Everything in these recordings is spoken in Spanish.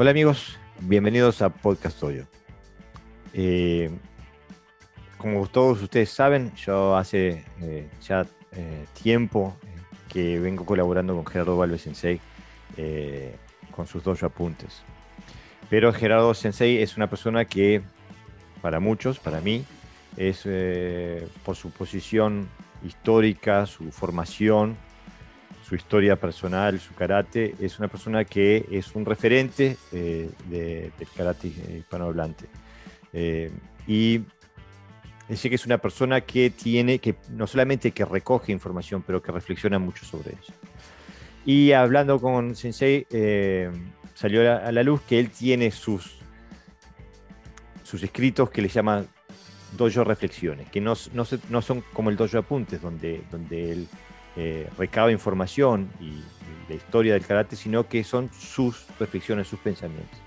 Hola amigos, bienvenidos a Podcast Toyo. Eh, como todos ustedes saben, yo hace eh, ya eh, tiempo que vengo colaborando con Gerardo Valves Sensei con sus dos apuntes. Pero Gerardo Sensei es una persona que para muchos, para mí, es por su posición histórica, su formación, su historia personal, su karate, es una persona que es un referente eh, del karate hispanohablante. Eh, y decir que es una persona que tiene, que no solamente que recoge información, pero que reflexiona mucho sobre ella. Y hablando con Sensei, eh, salió a la luz que él tiene sus, sus escritos que le llaman dojo reflexiones, que no, no, no son como el dojo apuntes, donde, donde él eh, recaba información y, la historia del karate, sino que son sus reflexiones, sus pensamientos.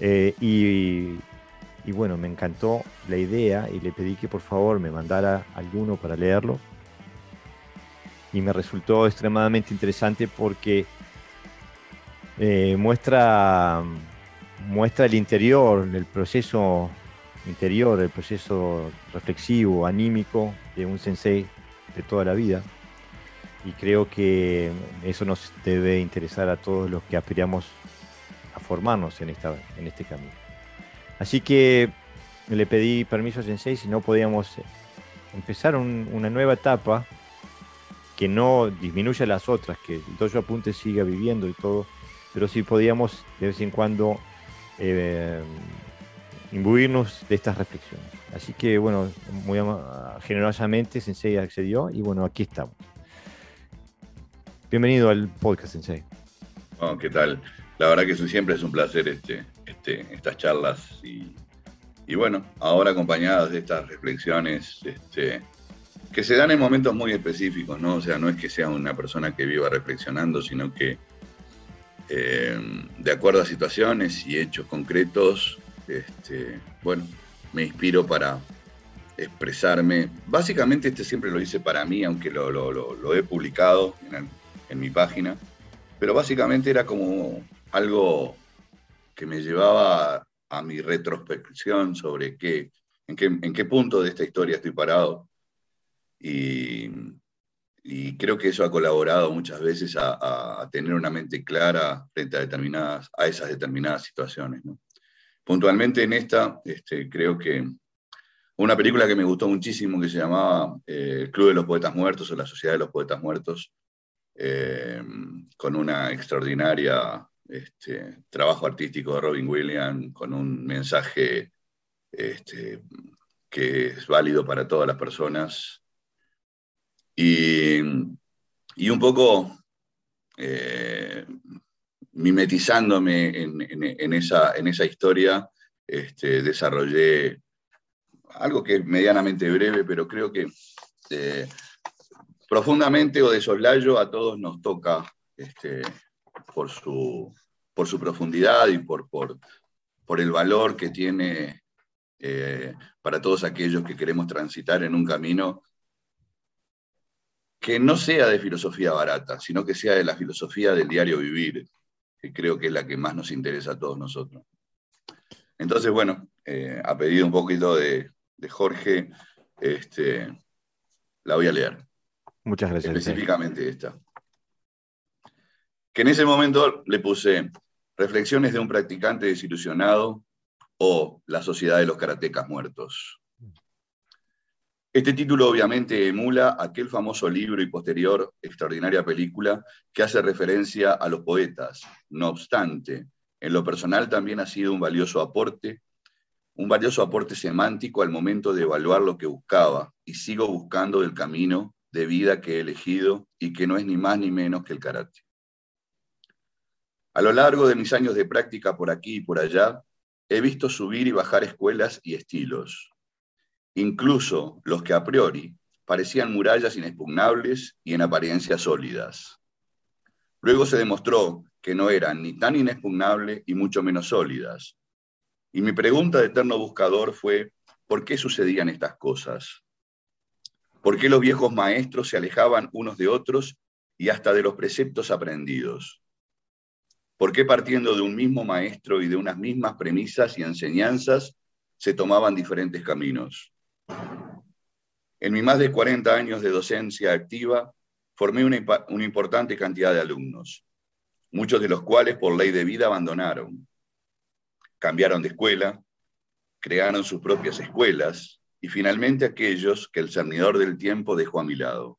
Eh, y, bueno, me encantó la idea y le pedí que por favor me mandara alguno para leerlo. Y me resultó extremadamente interesante porque eh, muestra, muestra el interior, el proceso interior, el proceso reflexivo, anímico de un sensei de toda la vida y creo que eso nos debe interesar a todos los que aspiramos a formarnos en, esta, en este camino. Así que le pedí permiso a Sensei si no podíamos empezar una nueva etapa que no disminuya las otras, que el Dojo Apunte siga viviendo y todo, pero sí podíamos de vez en cuando eh, imbuirnos de estas reflexiones. Así que bueno, muy generosamente Sensei accedió y bueno, aquí estamos. Bienvenido al podcast, Sensei. ¿Qué tal? La verdad que siempre es un placer este, este, estas charlas y, bueno, ahora acompañadas de estas reflexiones este, que se dan en momentos muy específicos, ¿no? O sea, no es que sea una persona que viva reflexionando, sino que eh, de acuerdo a situaciones y hechos concretos, este, bueno, me inspiro para expresarme. Básicamente este siempre lo hice para mí, aunque lo, lo he publicado en, en mi página, pero básicamente era como algo que me llevaba a mi retrospección sobre qué, en, qué, punto de esta historia estoy parado. Y, creo que eso ha colaborado muchas veces a, tener una mente clara frente a, determinadas, a esas determinadas situaciones. Puntualmente en esta, este, creo que una película que me gustó muchísimo que se llamaba eh, El Club de los Poetas Muertos o La Sociedad de los Poetas Muertos, eh, con una extraordinaria este, trabajo artístico de Robin Williams, con un mensaje este, que es válido para todas las personas. Y, un poco eh, mimetizándome en, esa, en esa historia, este, desarrollé algo que es medianamente breve, pero creo que eh, profundamente o de soslayo a todos nos toca este, por, su, profundidad y por, el valor que tiene eh, para todos aquellos que queremos transitar en un camino que no sea de filosofía barata, sino que sea de la filosofía del diario vivir, que creo que es la que más nos interesa a todos nosotros. Entonces, bueno, eh, a pedido un poquito de, de Jorge, este, la voy a leer. Muchas gracias. Específicamente esta. Que en ese momento le puse Reflexiones de un practicante desilusionado o La sociedad de los karatecas muertos. Este título obviamente emula aquel famoso libro y posterior extraordinaria película que hace referencia a los poetas. No obstante, en lo personal también ha sido un valioso aporte, un valioso aporte semántico al momento de evaluar lo que buscaba y sigo buscando del camino de vida que he elegido y que no es ni más ni menos que el karate. A lo largo de mis años de práctica por aquí y por allá, he visto subir y bajar escuelas y estilos, incluso los que a priori parecían murallas inexpugnables y en apariencia sólidas. Luego se demostró que no eran ni tan inexpugnables y mucho menos sólidas. Y mi pregunta de eterno buscador fue, ¿por qué sucedían estas cosas? ¿Por qué los viejos maestros se alejaban unos de otros y hasta de los preceptos aprendidos? ¿Por qué partiendo de un mismo maestro y de unas mismas premisas y enseñanzas se tomaban diferentes caminos? En mis más de 40 años de docencia activa, formé una, importante cantidad de alumnos, muchos de los cuales por ley de vida abandonaron, cambiaron de escuela, crearon sus propias escuelas y finalmente aquellos que el cernidor del tiempo dejó a mi lado.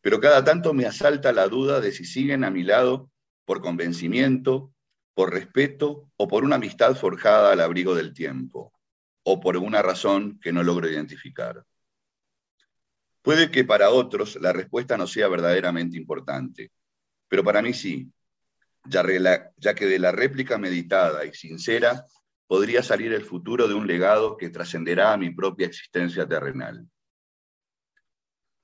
Pero cada tanto me asalta la duda de si siguen a mi lado por convencimiento, por respeto o por una amistad forjada al abrigo del tiempo, o por una razón que no logro identificar. Puede que para otros la respuesta no sea verdaderamente importante, pero para mí sí, ya, que de la réplica meditada y sincera podría salir el futuro de un legado que trascenderá a mi propia existencia terrenal.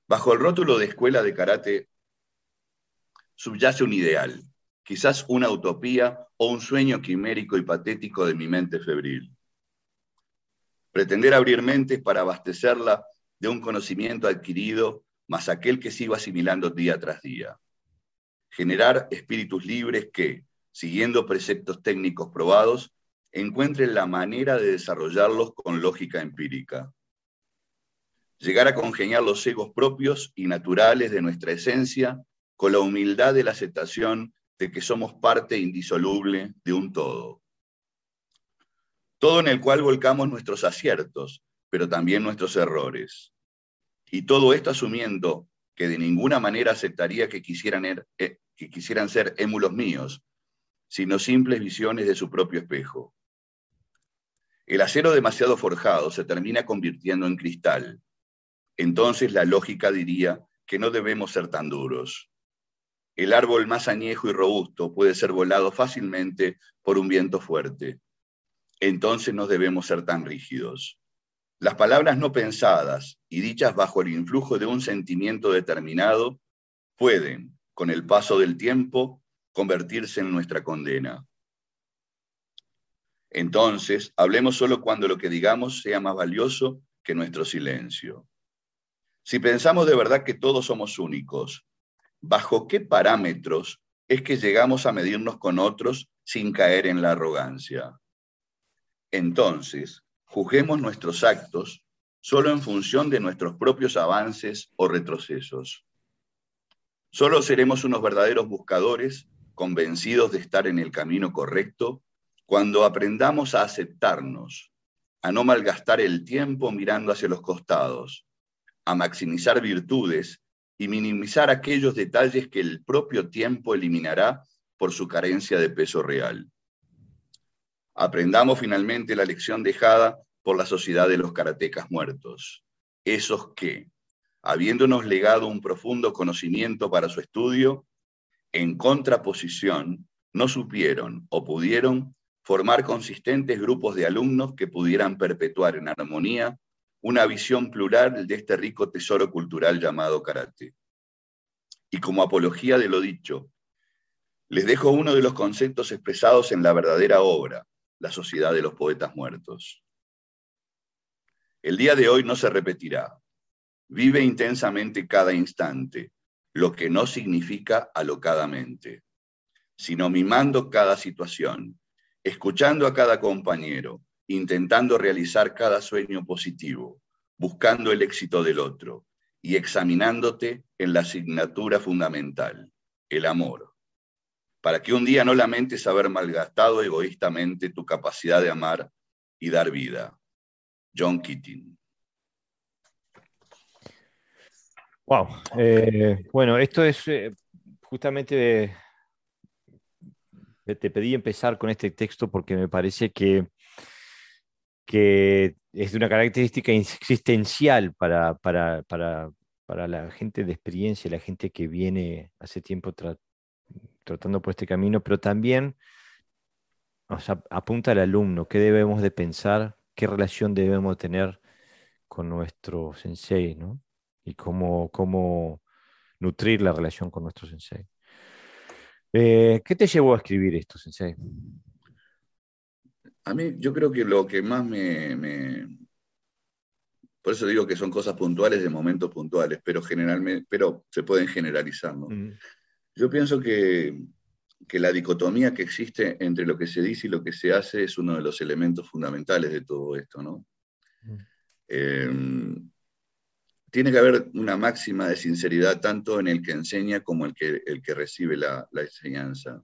Bajo el rótulo de escuela de karate subyace un ideal, quizás una utopía o un sueño quimérico y patético de mi mente febril. Pretender abrir mentes para abastecerla de un conocimiento adquirido más aquel que sigo asimilando día tras día generar espíritus libres que, siguiendo preceptos técnicos probados, encuentren la manera de desarrollarlos con lógica empírica. Llegar a congeniar los egos propios y naturales de nuestra esencia con la humildad de la aceptación de que somos parte indisoluble de un todo. Todo en el cual volcamos nuestros aciertos, pero también nuestros errores. Y todo esto asumiendo que de ninguna manera aceptaría que quisieran, er, eh, que quisieran ser émulos míos, sino simples visiones de su propio espejo. El acero demasiado forjado se termina convirtiendo en cristal. Entonces la lógica diría que no debemos ser tan duros. El árbol más añejo y robusto puede ser volado fácilmente por un viento fuerte. Entonces no debemos ser tan rígidos. Las palabras no pensadas y dichas bajo el influjo de un sentimiento determinado pueden, con el paso del tiempo, convertirse en nuestra condena. Entonces, hablemos solo cuando lo que digamos sea más valioso que nuestro silencio. Si pensamos de verdad que todos somos únicos, ¿bajo qué parámetros es que llegamos a medirnos con otros sin caer en la arrogancia? Entonces, juzguemos nuestros actos solo en función de nuestros propios avances o retrocesos. Solo seremos unos verdaderos buscadores, convencidos de estar en el camino correcto, cuando aprendamos a aceptarnos, a no malgastar el tiempo mirando hacia los costados, a maximizar virtudes y minimizar aquellos detalles que el propio tiempo eliminará por su carencia de peso real. Aprendamos finalmente la lección dejada por la sociedad de los karatecas muertos, esos que, habiéndonos legado un profundo conocimiento para su estudio, en contraposición, no supieron o pudieron formar consistentes grupos de alumnos que pudieran perpetuar en armonía una visión plural de este rico tesoro cultural llamado karate. Y como apología de lo dicho, les dejo uno de los conceptos expresados en la verdadera obra, la Sociedad de los Poetas Muertos. El día de hoy no se repetirá, Vive intensamente cada instante, lo que no significa alocadamente, sino mimando cada situación, escuchando a cada compañero, intentando realizar cada sueño positivo, buscando el éxito del otro y examinándote en la asignatura fundamental, el amor, para que un día no lamentes haber malgastado egoístamente tu capacidad de amar y dar vida. John Keating. Wow. Eh, bueno, esto es eh, justamente. Te pedí empezar con este texto porque me parece que, que es de una característica existencial para, para, la gente de experiencia, la gente que viene hace tiempo tratando por este camino, pero también apunta al alumno, qué debemos de pensar, qué relación debemos tener con nuestro sensei, ¿no? y cómo, cómo nutrir la relación con nuestro sensei. Eh, ¿Qué te llevó a escribir esto, sensei? A mí yo creo que lo que más me, Por eso digo que son cosas puntuales de momentos puntuales, pero generalmente, pero se pueden generalizar. ¿no? Yo pienso que que la dicotomía que existe entre lo que se dice y lo que se hace es uno de los elementos fundamentales de todo esto, ¿no? Mm. Em, tiene que haber una máxima de sinceridad tanto en el que enseña como el que, el que recibe la, enseñanza.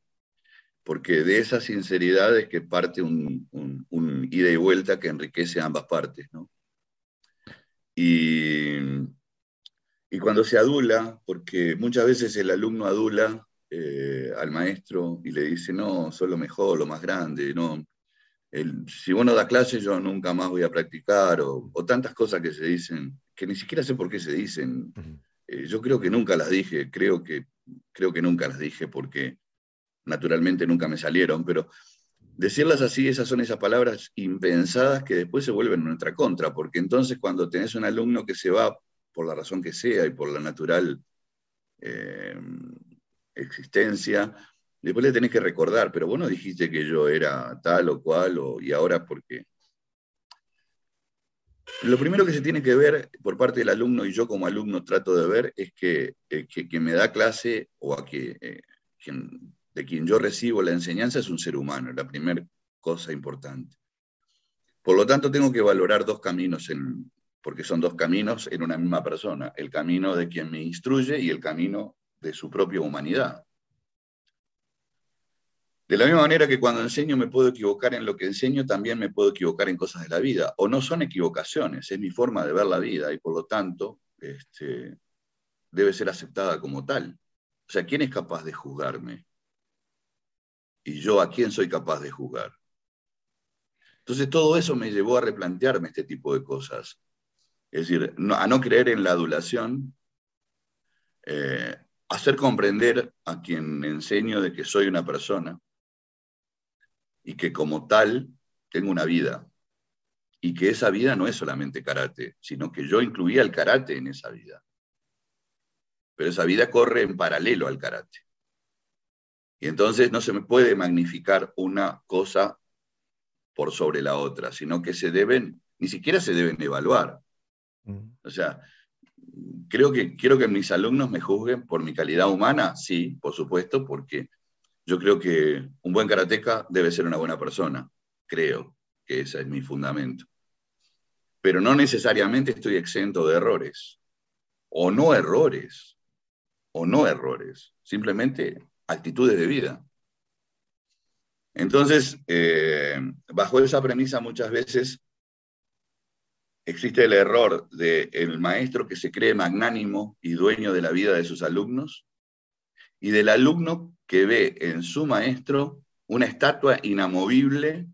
Porque de esa sinceridad es que parte un, ida y vuelta que enriquece ambas partes. ¿no? Y, y, cuando se adula, porque muchas veces el alumno adula eh, al maestro y le dice, no, soy lo mejor, lo más grande, no, si vos no das clase yo nunca más voy a practicar, o, tantas cosas que se dicen, que ni siquiera sé por qué se dicen. Eh, yo creo que nunca las dije, creo que, creo que nunca las dije porque naturalmente nunca me salieron, pero decirlas así, esas son esas palabras impensadas que después se vuelven nuestra contra, porque entonces cuando tenés un alumno que se va por la razón que sea y por la natural eh, existencia, Después le tenés que recordar, pero vos no dijiste que yo era tal o cual, y ahora por qué. Lo primero que se tiene que ver por parte del alumno, y yo como alumno trato de ver, es que, eh, que me da clase o a que, eh, de quien yo recibo la enseñanza es un ser humano, la primera cosa importante. Por lo tanto, tengo que valorar dos caminos, en, porque son dos caminos en una misma persona, el camino de quien me instruye y el camino de su propia humanidad. De la misma manera que cuando enseño me puedo equivocar en lo que enseño, también me puedo equivocar en cosas de la vida. O no son equivocaciones, es mi forma de ver la vida y por lo tanto este, debe ser aceptada como tal. O sea, ¿quién es capaz de juzgarme? Y yo a quién soy capaz de juzgar. Entonces todo eso me llevó a replantearme este tipo de cosas. Es decir, a no creer en la adulación, eh, hacer comprender a quien enseño de que soy una persona, y que como tal tengo una vida. Y que esa vida no es solamente karate, sino que yo incluía el karate en esa vida. Pero esa vida corre en paralelo al karate. Y entonces no se me puede magnificar una cosa por sobre la otra, sino que se deben, ni siquiera se deben evaluar. Mm. O sea, creo que quiero que mis alumnos me juzguen por mi calidad humana, sí, por supuesto, porque yo creo que un buen karateca debe ser una buena persona. Creo que ese es mi fundamento. Pero no necesariamente estoy exento de errores. O no errores. O no errores. Simplemente actitudes de vida. Entonces, eh, bajo esa premisa muchas veces existe el error del maestro que se cree magnánimo y dueño de la vida de sus alumnos y del alumno que ve en su maestro una estatua inamovible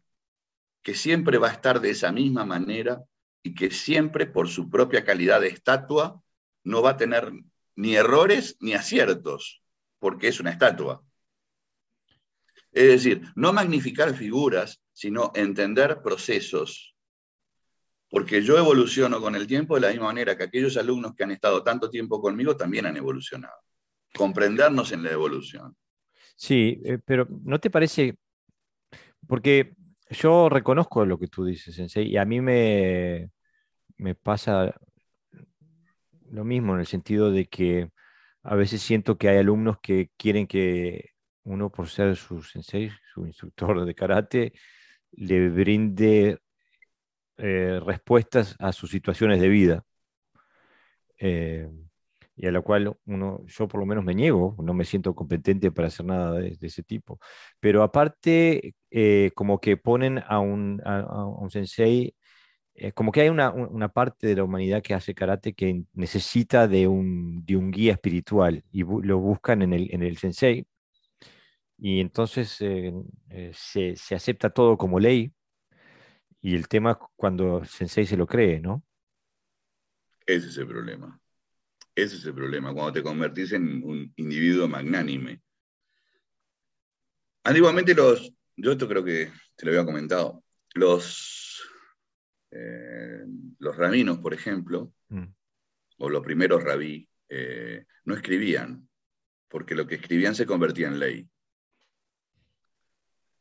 que siempre va a estar de esa misma manera y que siempre por su propia calidad de estatua no va a tener ni errores ni aciertos, porque es una estatua. Es decir, no magnificar figuras, sino entender procesos. Porque yo evoluciono con el tiempo de la misma manera que aquellos alumnos que han estado tanto tiempo conmigo también han evolucionado. Comprendernos en la evolución. Sí, eh, pero ¿no te parece? Porque yo reconozco lo que tú dices, Sensei, y a mí me, me pasa lo mismo en el sentido de que a veces siento que hay alumnos que quieren que uno, por ser su sensei, su instructor de karate, le brinde eh, respuestas a sus situaciones de vida. Eh, y a la cual uno, yo por lo menos me niego, no me siento competente para hacer nada de, ese tipo. Pero aparte, eh, como que ponen a un, a, un sensei, eh, como que hay una, una, parte de la humanidad que hace karate que necesita de un, de un guía espiritual y lo buscan en el, en el sensei. Y entonces eh, se, se acepta todo como ley. Y el tema cuando el sensei se lo cree, ¿no? Ese es el problema. Ese es el problema, cuando te convertís en un individuo magnánime. Antiguamente los, yo esto creo que te lo había comentado, los, eh, los rabinos, por ejemplo, mm. o los primeros rabí, eh, no escribían, porque lo que escribían se convertía en ley.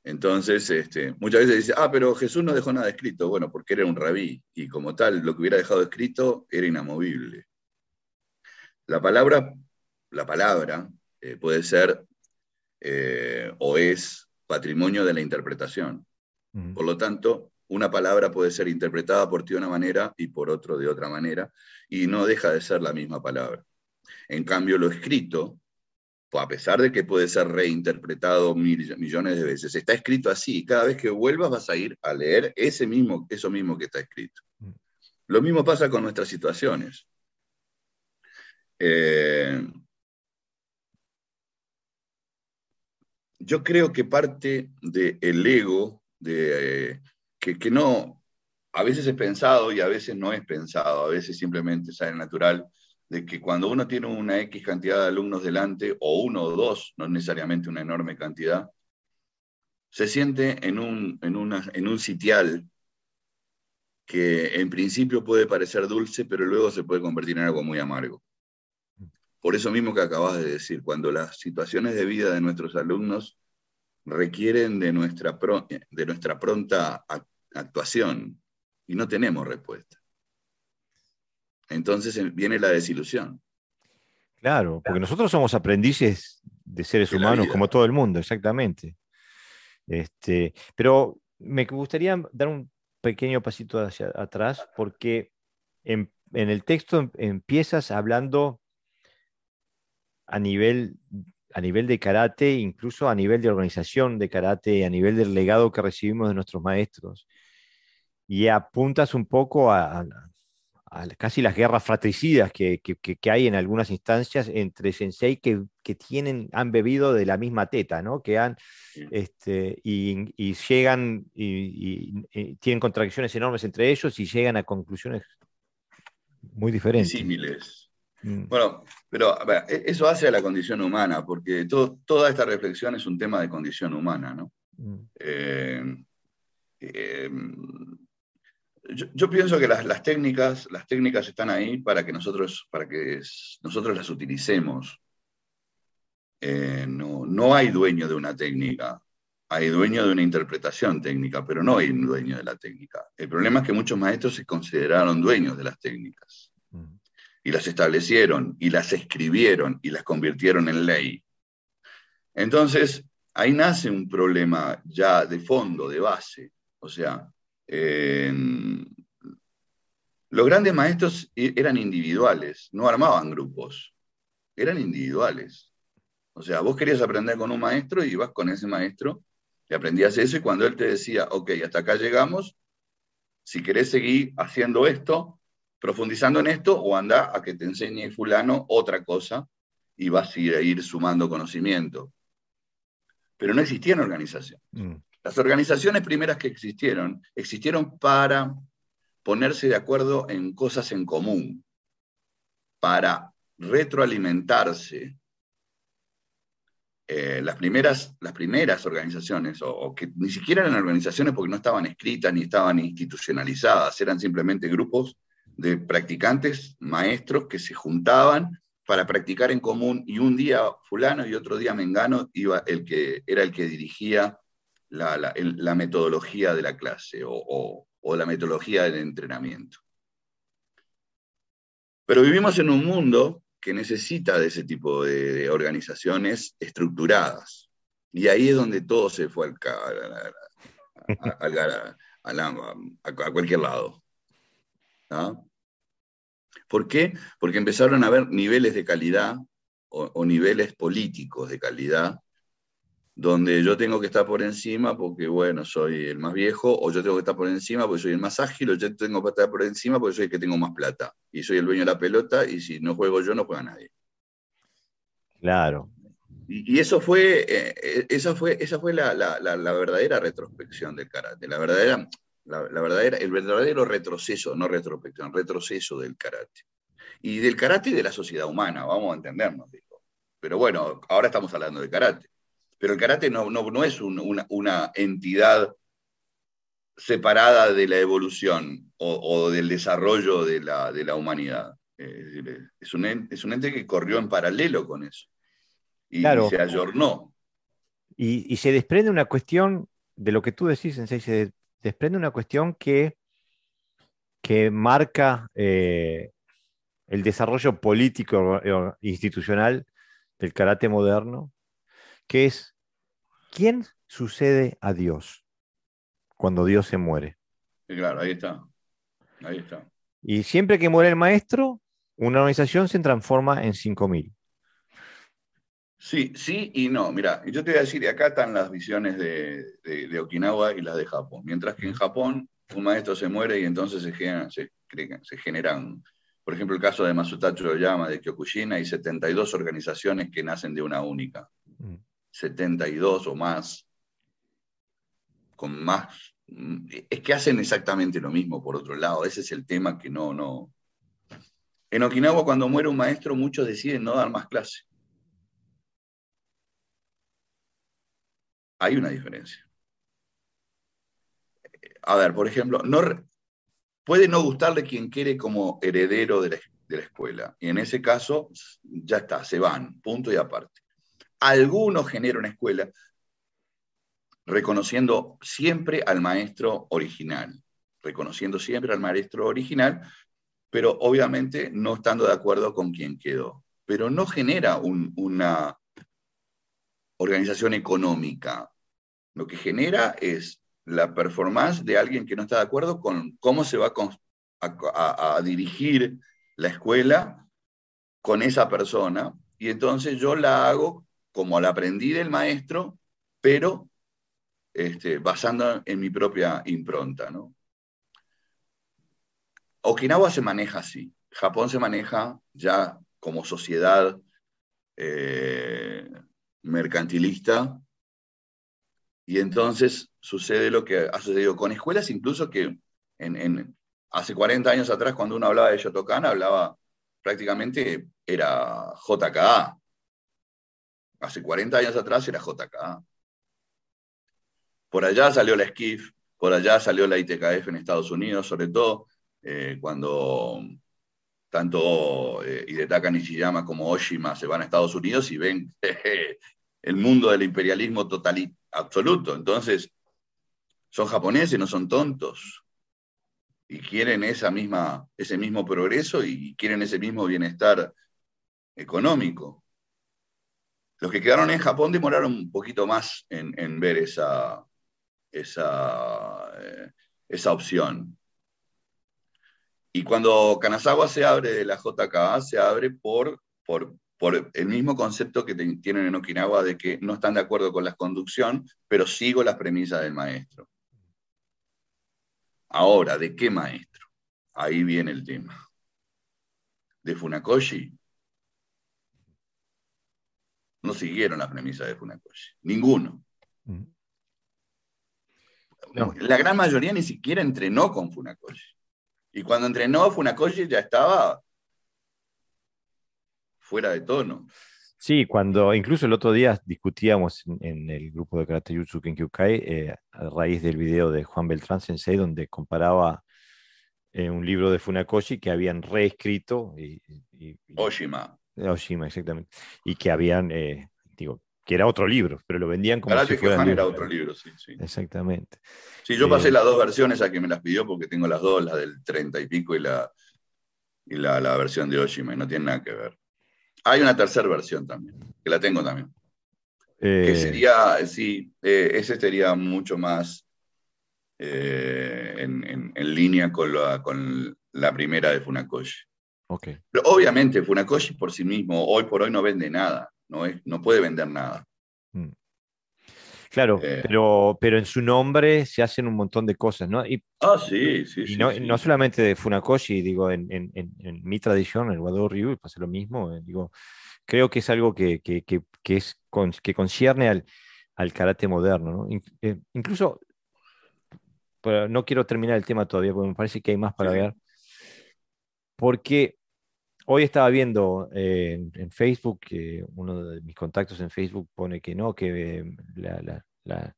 Entonces, este, muchas veces dice, ah, pero Jesús no dejó nada escrito. Bueno, porque era un rabí, y como tal, lo que hubiera dejado escrito era inamovible. La palabra, la palabra eh, puede ser eh, o es patrimonio de la interpretación. Por lo tanto, una palabra puede ser interpretada por ti de una manera y por otro de otra manera, y no deja de ser la misma palabra. En cambio, lo escrito, a pesar de que puede ser reinterpretado millones de veces, está escrito así. Cada vez que vuelvas vas a ir a leer ese mismo, eso mismo que está escrito. Lo mismo pasa con nuestras situaciones. Eh, yo creo que parte del ego, de, que, que, no, a veces es pensado y a veces no es pensado, a veces simplemente sale natural, de que cuando uno tiene una X cantidad de alumnos delante, o uno o dos, no necesariamente una enorme cantidad, se siente en un, en una, en un sitial que en principio puede parecer dulce, pero luego se puede convertir en algo muy amargo. Por eso mismo que acabas de decir, cuando las situaciones de vida de nuestros alumnos requieren de nuestra, de nuestra pronta actuación y no tenemos respuesta. Entonces viene la desilusión. Claro, porque nosotros somos aprendices de seres humanos como todo el mundo, exactamente. Este, pero me gustaría dar un pequeño pasito hacia atrás porque en, en el texto em, empiezas hablando a nivel, a nivel de karate, incluso a nivel de organización de karate, a nivel del legado que recibimos de nuestros maestros. Y apuntas un poco a, casi las guerras fratricidas que, que, hay en algunas instancias entre sensei que, tienen, han bebido de la misma teta, ¿no? Que han, este, y, llegan y, y, tienen contradicciones enormes entre ellos y llegan a conclusiones muy diferentes. Símiles. Mm. Bueno, pero e, eso hace a la condición humana, porque toda esta reflexión es un tema de condición humana, ¿no? Mm. Eh, eh, yo, pienso que las, técnicas, las técnicas están ahí para que nosotros, para que nosotros las utilicemos. Eh, no, no hay dueño de una técnica, hay dueño de una interpretación técnica, pero no hay dueño de la técnica. El problema es que muchos maestros se consideraron dueños de las técnicas. Y las establecieron y las escribieron y las convirtieron en ley. Entonces, ahí nace un problema ya de fondo, de base. O sea, los grandes maestros e-, eran individuales, no armaban grupos, eran individuales. O sea, vos querías aprender con un maestro y ibas con ese maestro y aprendías eso y cuando él te decía, ok, hasta acá llegamos, si querés seguir haciendo esto, profundizando en esto o anda a que te enseñe fulano otra cosa y vas a ir, sumando conocimiento. Pero no existían organizaciones. Mm. Las organizaciones primeras que existieron, existieron para ponerse de acuerdo en cosas en común, para retroalimentarse. Eh, las, primeras, las primeras organizaciones, o, que ni siquiera eran organizaciones porque no estaban escritas ni estaban institucionalizadas, eran simplemente grupos de practicantes, maestros que se juntaban para practicar en común y un día fulano y otro día mengano iba el que, era el que dirigía la, metodología de la clase o, la metodología del entrenamiento. Pero vivimos en un mundo que necesita de ese tipo de, organizaciones estructuradas. Y ahí es donde todo se fue al, a, cualquier lado. ¿Por qué? Porque empezaron a haber niveles de calidad o, niveles políticos de calidad donde yo tengo que estar por encima porque, bueno, soy el más viejo, o yo tengo que estar por encima porque soy el más ágil, o yo tengo que estar por encima porque soy el que tengo más plata, y soy el dueño de la pelota, y si no juego yo, no juega nadie. Claro. Y, eso fue, eh, eh, esa fue, esa fue la, la, verdadera retrospección del karate, la verdadera, la, verdadera, el verdadero retroceso, no retrospección, retroceso del karate. Y del karate y de la sociedad humana, vamos a entendernos. Digo. Pero bueno, ahora estamos hablando de karate. Pero el karate no, no, es una, entidad separada de la evolución o, del desarrollo de la, de la humanidad. Es, un ente, es un ente que corrió en paralelo con eso. Y, se ayornó. Y, y, se desprende una cuestión de lo que tú decís, en se, desprende una cuestión que, que marca eh, el desarrollo político e institucional del karate moderno, que es, ¿quién sucede a Dios cuando Dios se muere? claro, ahí está. Ahí está. Y siempre que muere el maestro, una organización se transforma en 5.000. Sí, sí y no. Mira, yo te voy a decir, acá están las visiones de, Okinawa y las de Japón. Mientras que en Japón un maestro se muere y entonces se generan, se, se generan por ejemplo, el caso de Masutacho Oyama de Kyokushin, hay 72 organizaciones que nacen de una única. 72 mm. o más. Con más. Mm, es que hacen exactamente lo mismo, por otro lado. Ese es el tema que no, no. En Okinawa, cuando muere un maestro, muchos deciden no dar más clase. Hay una diferencia. A ver, por ejemplo, no, puede no gustarle quien quiere como heredero de la, escuela. Y en ese caso, ya está, se van, punto y aparte. Algunos generan una escuela reconociendo siempre al maestro original, reconociendo siempre al maestro original, pero obviamente no estando de acuerdo con quien quedó. Pero no genera una organización económica. Lo que genera es la performance de alguien que no está de acuerdo con cómo se va a, dirigir la escuela con esa persona. Y entonces yo la hago como la aprendí del maestro, pero este, basando en mi propia impronta. ¿no? Okinawa se maneja así. Japón se maneja ya como sociedad eh, mercantilista y entonces sucede lo que ha sucedido con escuelas, incluso que en, hace 40 años atrás, cuando uno hablaba de Yotokan, hablaba prácticamente, era JKA. Hace 40 años atrás era JKA. Por allá salió la SKIF, por allá salió la ITKF en Estados Unidos, sobre todo eh, cuando tanto eh, Hidetaka Nishiyama como Oshima se van a Estados Unidos y ven el mundo del imperialismo total, absoluto. Entonces, son japoneses, no son tontos. Y quieren esa misma, ese mismo progreso y quieren ese mismo bienestar económico. Los que quedaron en Japón demoraron un poquito más en, ver esa, esa, eh, esa opción. Y cuando Kanazawa se abre de la JKA, se abre por, por por el mismo concepto que tienen en Okinawa de que no están de acuerdo con la conducción, pero sigo las premisas del maestro. Ahora, ¿de qué maestro? Ahí viene el tema. ¿De Funakoshi? No siguieron las premisas de Funakoshi. Ninguno. Mm. La gran mayoría ni siquiera entrenó con Funakoshi. Y cuando entrenó, Funakoshi ya estaba fuera de tono. Sí, cuando incluso el otro día discutíamos en, el grupo de Karate Jutsu Kenkyukai eh, a raíz del video de Juan Beltrán Sensei, donde comparaba eh, un libro de Funakoshi que habían reescrito. Y, Oshima. Oshima, exactamente. Y que habían, eh, digo, que era otro libro, pero lo vendían como si fuera era otro libro, sí, sí. Exactamente. Sí, yo pasé las dos versiones a que me las pidió porque tengo las dos, la del 30 y pico y la, y la, la versión de Oshima, y no tiene nada que ver. Hay una tercera versión también, que la tengo también. Que eh, sería, sí, eh, ese sería mucho más eh, en, línea con la, con la primera de Funakoshi. Okay. Pero obviamente Funakoshi por sí mismo hoy por hoy no vende nada, no, es, no puede vender nada. Mm. Claro, pero, pero en su nombre se hacen un montón de cosas, ¿no? Y, ah, sí, sí, sí, no, solamente de Funakoshi, digo, en, mi tradición, el Wado Ryu, pasa lo mismo. Eh, digo, creo que es algo que, es, que concierne al, al karate moderno, ¿no? Eh, incluso, no quiero terminar el tema todavía, porque me parece que hay más para ver. Porque hoy estaba viendo eh, en, Facebook, que uno de mis contactos en Facebook pone que no, que la, la,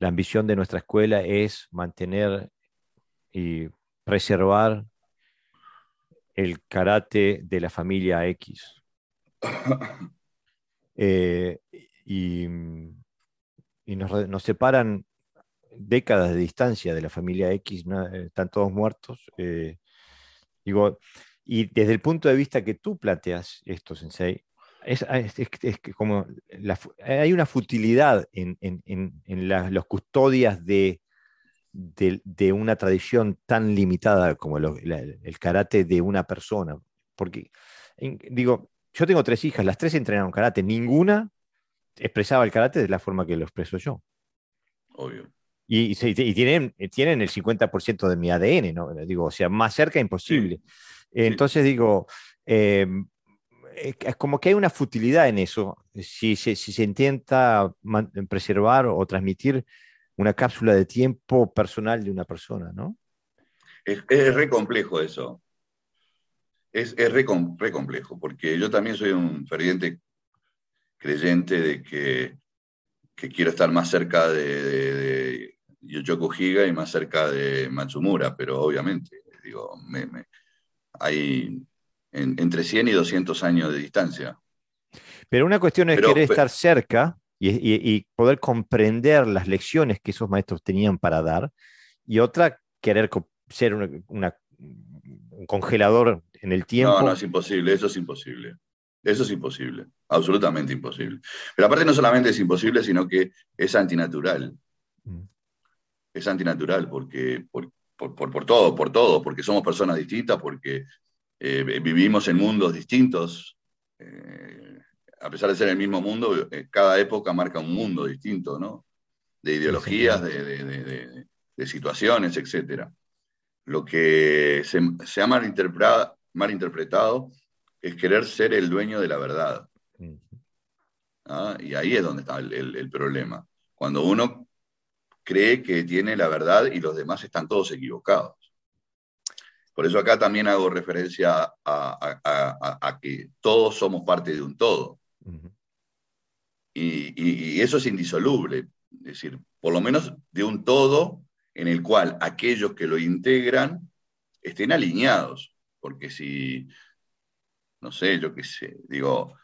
ambición de nuestra escuela es mantener y preservar el karate de la familia X. Eh, y, nos, separan décadas de distancia de la familia X, eh, están todos muertos. Digo, y desde el punto de vista que tú planteas esto, Sensei, es, como hay una futilidad en, los custodias de, de, una tradición tan limitada como el karate de una persona. Porque, digo, yo tengo tres hijas, las tres entrenaron karate, ninguna expresaba el karate de la forma que lo expreso yo. Obvio. Y, tienen, tienen el 50% de mi ADN, ¿no? Digo, o sea, más cerca imposible. Entonces digo, em, es como que hay una futilidad en eso, si, se intenta preservar o transmitir una cápsula de tiempo personal de una persona, ¿no? Es, es re complejo eso. Es, es re, complejo, porque yo también soy un ferviente creyente de que, quiero estar más cerca de, de, Yoshiko Higa y más cerca de Matsumura, pero obviamente, digo, hay entre 100 y 200 años de distancia. Pero una cuestión es querer estar cerca y, poder comprender las lecciones que esos maestros tenían para dar, y otra, querer ser un congelador en el tiempo. No, no, es imposible, eso es imposible. Eso es imposible, absolutamente imposible. Pero aparte no solamente es imposible, sino que es antinatural. Mm. Es antinatural porque, por, por, todo, por todo, porque somos personas distintas, porque eh, vivimos en mundos distintos. Eh, a pesar de ser el mismo mundo, eh, cada época marca un mundo distinto, ¿no? De ideologías, de, situaciones, etc. Lo que se, ha malinterpretado, malinterpretado, es querer ser el dueño de la verdad. ¿Ah? Y ahí es donde está el, problema. Cuando uno cree que tiene la verdad y los demás están todos equivocados. Por eso acá también hago referencia a que todos somos parte de un todo y, eso es indisoluble, es decir, por lo menos de un todo en el cual aquellos que lo integran estén alineados, porque si, no sé, yo qué sé, digo,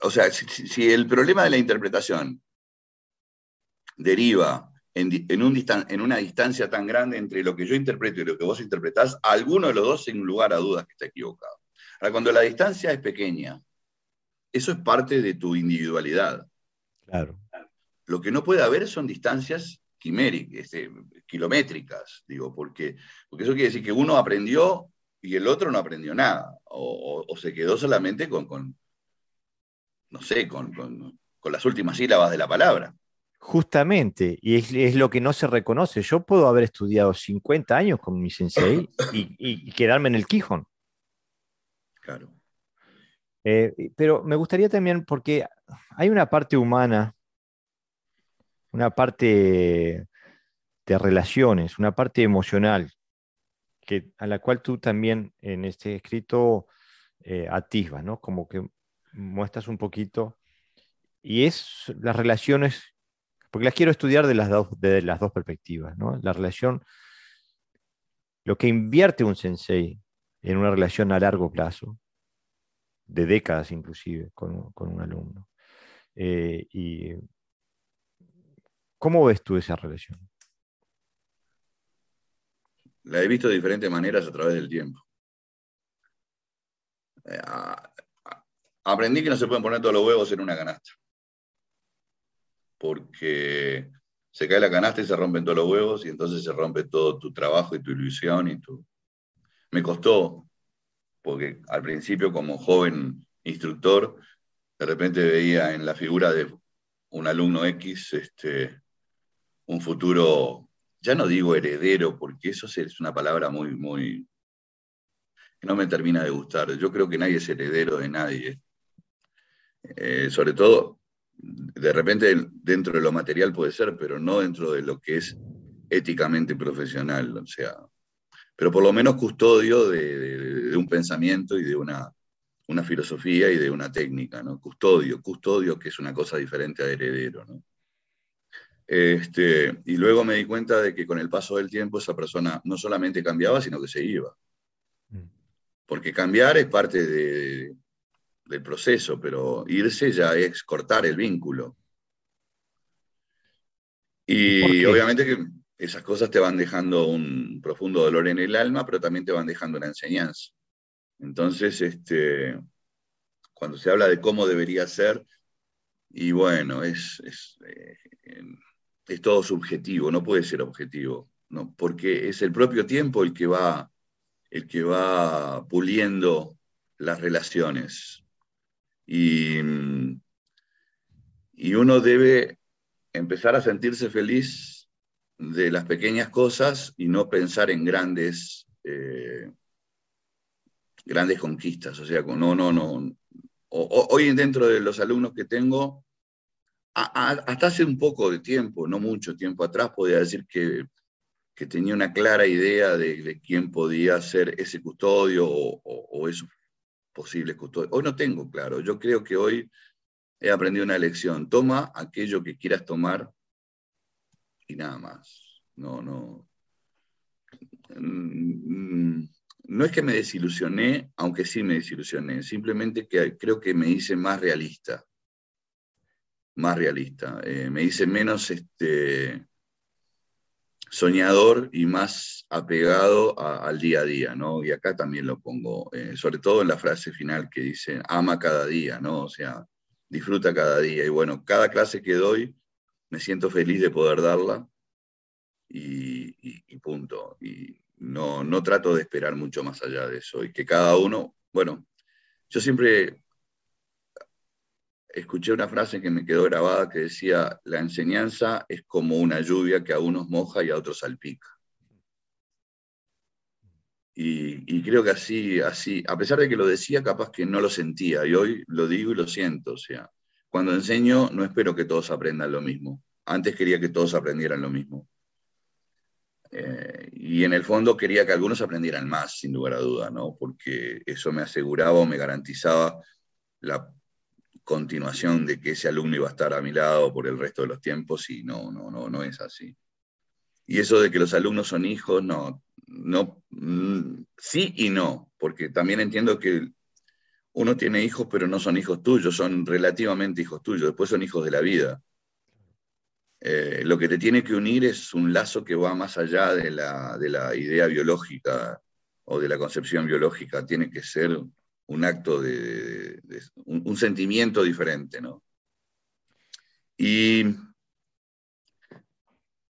o sea, si, el problema de la interpretación deriva en, un en, una distancia tan grande entre lo que yo interpreto y lo que vos interpretás, alguno de los dos, sin lugar a dudas, que está equivocado. Ahora, cuando la distancia es pequeña, eso es parte de tu individualidad. Claro. Lo que no puede haber son distancias quiméricas, este, kilométricas, digo, porque, porque eso quiere decir que uno aprendió y el otro no aprendió nada, o, se quedó solamente con, con no sé, con, con, las últimas sílabas de la palabra. Justamente, y es, lo que no se reconoce. Yo puedo haber estudiado 50 años con mi sensei y, y quedarme en el Quijón. Claro. Eh, pero me gustaría también, porque hay una parte humana, una parte de relaciones, una parte emocional, que, a la cual tú también en este escrito eh, atisbas, ¿no? Como que muestras un poquito. Y es las relaciones, porque las quiero estudiar de las dos, de las dos perspectivas, ¿no? La relación, lo que invierte un sensei en una relación a largo plazo, de décadas inclusive, con, un alumno. Eh, y, ¿Cómo ves tú esa relación? La he visto de diferentes maneras a través del tiempo. Aprendí que no se pueden poner todos los huevos en una canasta. Porque se cae la canasta y se rompen todos los huevos y entonces se rompe todo tu trabajo y tu ilusión y tu, me costó, porque al principio como joven instructor, de repente veía en la figura de un alumno X este, un futuro, ya no digo heredero, porque eso es una palabra muy, muy, que no me termina de gustar. Yo creo que nadie es heredero de nadie. Eh, sobre todo, de repente dentro de lo material puede ser, pero no dentro de lo que es éticamente profesional. O sea, pero por lo menos custodio de, un pensamiento y de una, filosofía y de una técnica, ¿no? Custodio, custodio, que es una cosa diferente a heredero, ¿no? Este, y luego me di cuenta de que con el paso del tiempo esa persona no solamente cambiaba, sino que se iba. Mm. Porque cambiar es parte del proceso, pero irse ya es cortar el vínculo. Y obviamente que esas cosas te van dejando un profundo dolor en el alma, pero también te van dejando una enseñanza. Entonces, este, cuando se habla de cómo debería ser, y bueno, es, es, eh, es todo subjetivo, no puede ser objetivo, ¿no? porque es el propio tiempo el que va, el que va puliendo las relaciones. Y, y uno debe empezar a sentirse feliz de las pequeñas cosas y no pensar en grandes, eh, grandes conquistas. O sea, no, no, no. hoy dentro de los alumnos que tengo, hasta hace un poco de tiempo, no mucho tiempo atrás, podía decir que, tenía una clara idea de, quién podía ser ese custodio o, o, esos posibles custodios. Hoy no tengo claro. Yo creo que hoy he aprendido una lección. Toma aquello que quieras tomar y nada más. No, no. Mm, no es que me desilusioné, aunque sí me desilusioné, simplemente que creo que me hice más realista. Más realista. Eh, me hice menos este, soñador y más apegado al día a día, ¿no? Y acá también lo pongo, eh, sobre todo en la frase final que dice, ama cada día, ¿no? O sea, disfruta cada día. Y bueno, cada clase que doy, me siento feliz de poder darla y, punto. Y no, no trato de esperar mucho más allá de eso. Y que cada uno, bueno, yo siempre escuché una frase que me quedó grabada que decía, la enseñanza es como una lluvia que a unos moja y a otros salpica. Y, creo que así, así, a pesar de que lo decía, capaz que no lo sentía, y hoy lo digo y lo siento. O sea, cuando enseño, no espero que todos aprendan lo mismo. Antes quería que todos aprendieran lo mismo. Eh, y en el fondo quería que algunos aprendieran más, sin lugar a duda, ¿no? Porque eso me aseguraba o me garantizaba la continuación de que ese alumno iba a estar a mi lado por el resto de los tiempos y no, no, no, no es así. Y eso de que los alumnos son hijos, no, no, mm, sí y no, porque también entiendo que uno tiene hijos, pero no son hijos tuyos, son relativamente hijos tuyos, después son hijos de la vida. Eh, lo que te tiene que unir es un lazo que va más allá de la, de la idea biológica o de la concepción biológica, tiene que ser un acto de, un, sentimiento diferente, ¿no? Y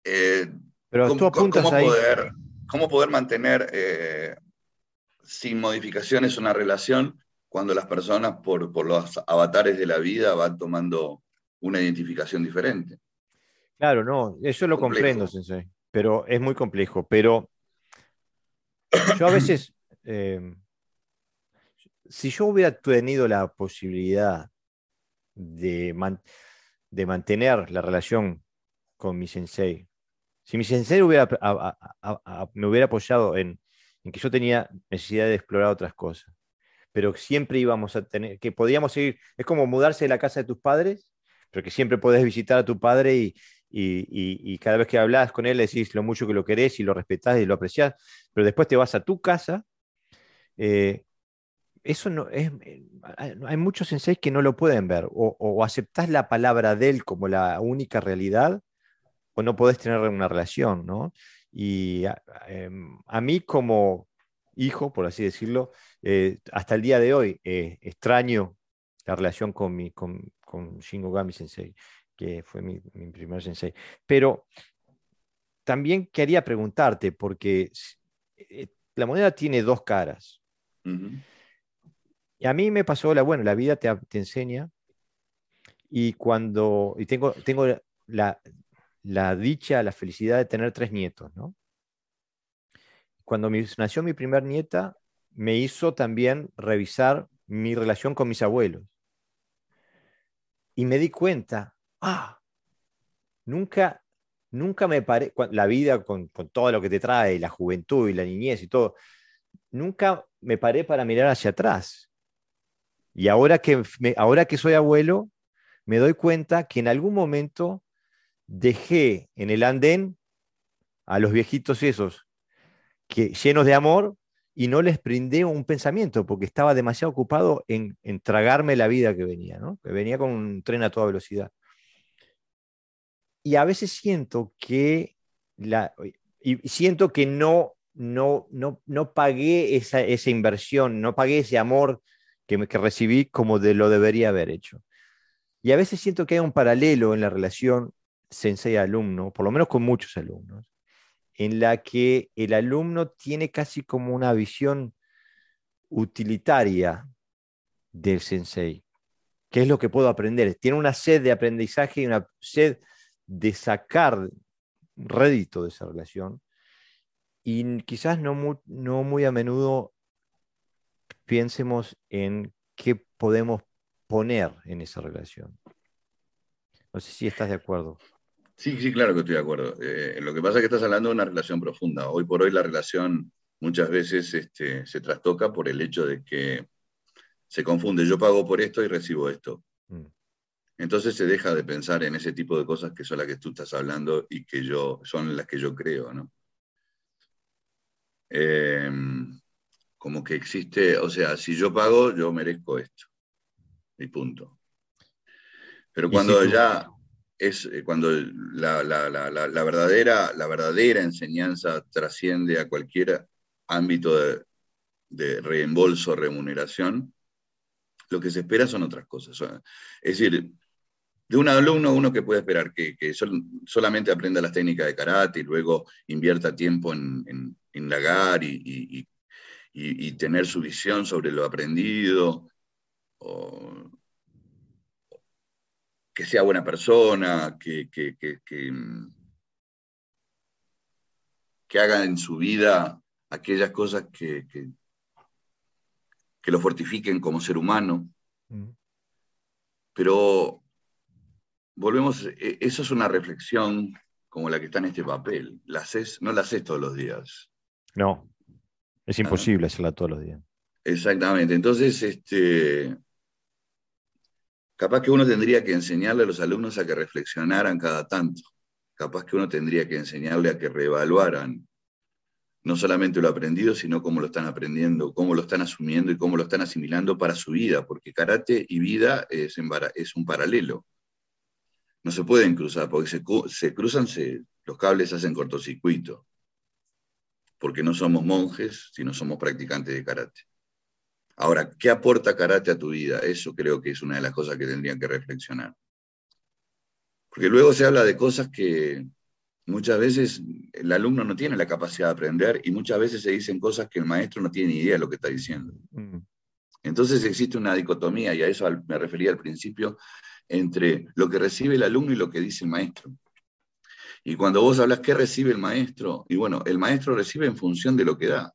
eh, pero tú apuntas ¿cómo, Poder, ¿Cómo poder mantener eh, sin modificaciones una relación cuando las personas por, por, los avatares de la vida van tomando una identificación diferente? Claro, no, eso lo comprendo, Sensei, pero es muy complejo. Pero yo a veces, eh, si yo hubiera tenido la posibilidad de, de mantener la relación con mi sensei si mi sensei hubiera, me hubiera apoyado en, que yo tenía necesidad de explorar otras cosas, pero siempre íbamos a tener, que podíamos seguir, es como mudarse de la casa de tus padres, pero que siempre podés visitar a tu padre y, y, cada vez que hablas con él decís lo mucho que lo querés y lo respetás y lo apreciás, pero después te vas a tu casa. Eh, eso no es, hay muchos senseis que no lo pueden ver, o, o la palabra de él como la única realidad, o no podés tener una relación, ¿no? Y em, a, mí como hijo, por así decirlo, eh, hasta el día de hoy eh, extraño la relación con, mi, con, con Gami Sensei, que fue mi, primer sensei. Pero también quería preguntarte, porque eh, la moneda tiene dos caras. A mí me pasó la, bueno, la vida te, te enseña y cuando, y tengo, tengo la, la dicha, la felicidad de tener tres nietos, ¿no? Cuando nació mi primer nieta, me hizo también revisar mi relación con mis abuelos. Y me di cuenta, ah, nunca, nunca me paré, la vida con, todo lo que te trae, la juventud y la niñez y todo, nunca me paré para mirar hacia atrás. Y ahora que, ahora que soy abuelo, me doy cuenta que en algún momento dejé en el andén a los viejitos esos, que, llenos de amor, y no les brindé un pensamiento, porque estaba demasiado ocupado en, tragarme la vida que venía, ¿no? que venía con un tren a toda velocidad. Y a veces siento que, la, y siento que no no, no, no pagué esa, esa inversión, no pagué ese amor que, recibí como de lo debería haber hecho. Y a veces siento que hay un paralelo en la relación sensei-alumno, por lo menos con muchos alumnos, en la que el alumno tiene casi como una visión utilitaria del sensei. ¿Qué es lo que puedo aprender? Tiene una sed de aprendizaje y una sed de sacar rédito de esa relación. Y quizás no muy a menudo piensemos en qué podemos poner en esa relación. No sé si estás de acuerdo. Sí, sí, claro que estoy de acuerdo. Eh, lo que pasa es que estás hablando de una relación profunda. Hoy por hoy la relación muchas veces este, se trastoca por el hecho de que se confunde, yo pago por esto y recibo esto. Mm. Entonces se deja de pensar en ese tipo de cosas que son las que tú estás hablando y que yo, son las que yo creo, ¿no? Em, como que existe, o sea, si yo pago, yo merezco esto. Y punto. Pero cuando ya es eh, cuando la, verdadera, la verdadera enseñanza trasciende a cualquier ámbito de, de reembolso, remuneración, lo que se espera son otras cosas. Es decir, de un alumno uno que puede esperar que, solamente aprenda las técnicas de karate y luego invierta tiempo en, en indagar y, tener su visión sobre lo aprendido, que sea buena persona, que, que, haga en su vida aquellas cosas que, que lo fortifiquen como ser humano. Mm. Pero volvemos, e, eso es una reflexión como la que está en este papel. La no la haces todos los días. No, es imposible hacerla todos los días. Exactamente. Entonces, este, capaz que uno tendría que enseñarle a los alumnos a que reflexionaran cada tanto. Capaz que uno tendría que enseñarle a que reevaluaran no solamente lo aprendido, sino cómo lo están aprendiendo, cómo lo están asumiendo y cómo lo están asimilando para su vida, porque karate y vida es, es un paralelo. No se pueden cruzar, porque se, cruzan, los cables hacen cortocircuito, porque no somos monjes, sino somos practicantes de karate. Ahora, ¿qué aporta karate a tu vida? Eso creo que es una de las cosas que tendrían que reflexionar. Porque luego se habla de cosas que, muchas veces el alumno no tiene la capacidad de aprender y muchas veces se dicen cosas que el maestro no tiene ni idea de lo que está diciendo. Mm. Entonces existe una dicotomía, y a eso me refería al principio, entre lo que recibe el alumno y lo que dice el maestro. Y cuando vos hablas qué recibe el maestro, y bueno, el maestro recibe en función de lo que da.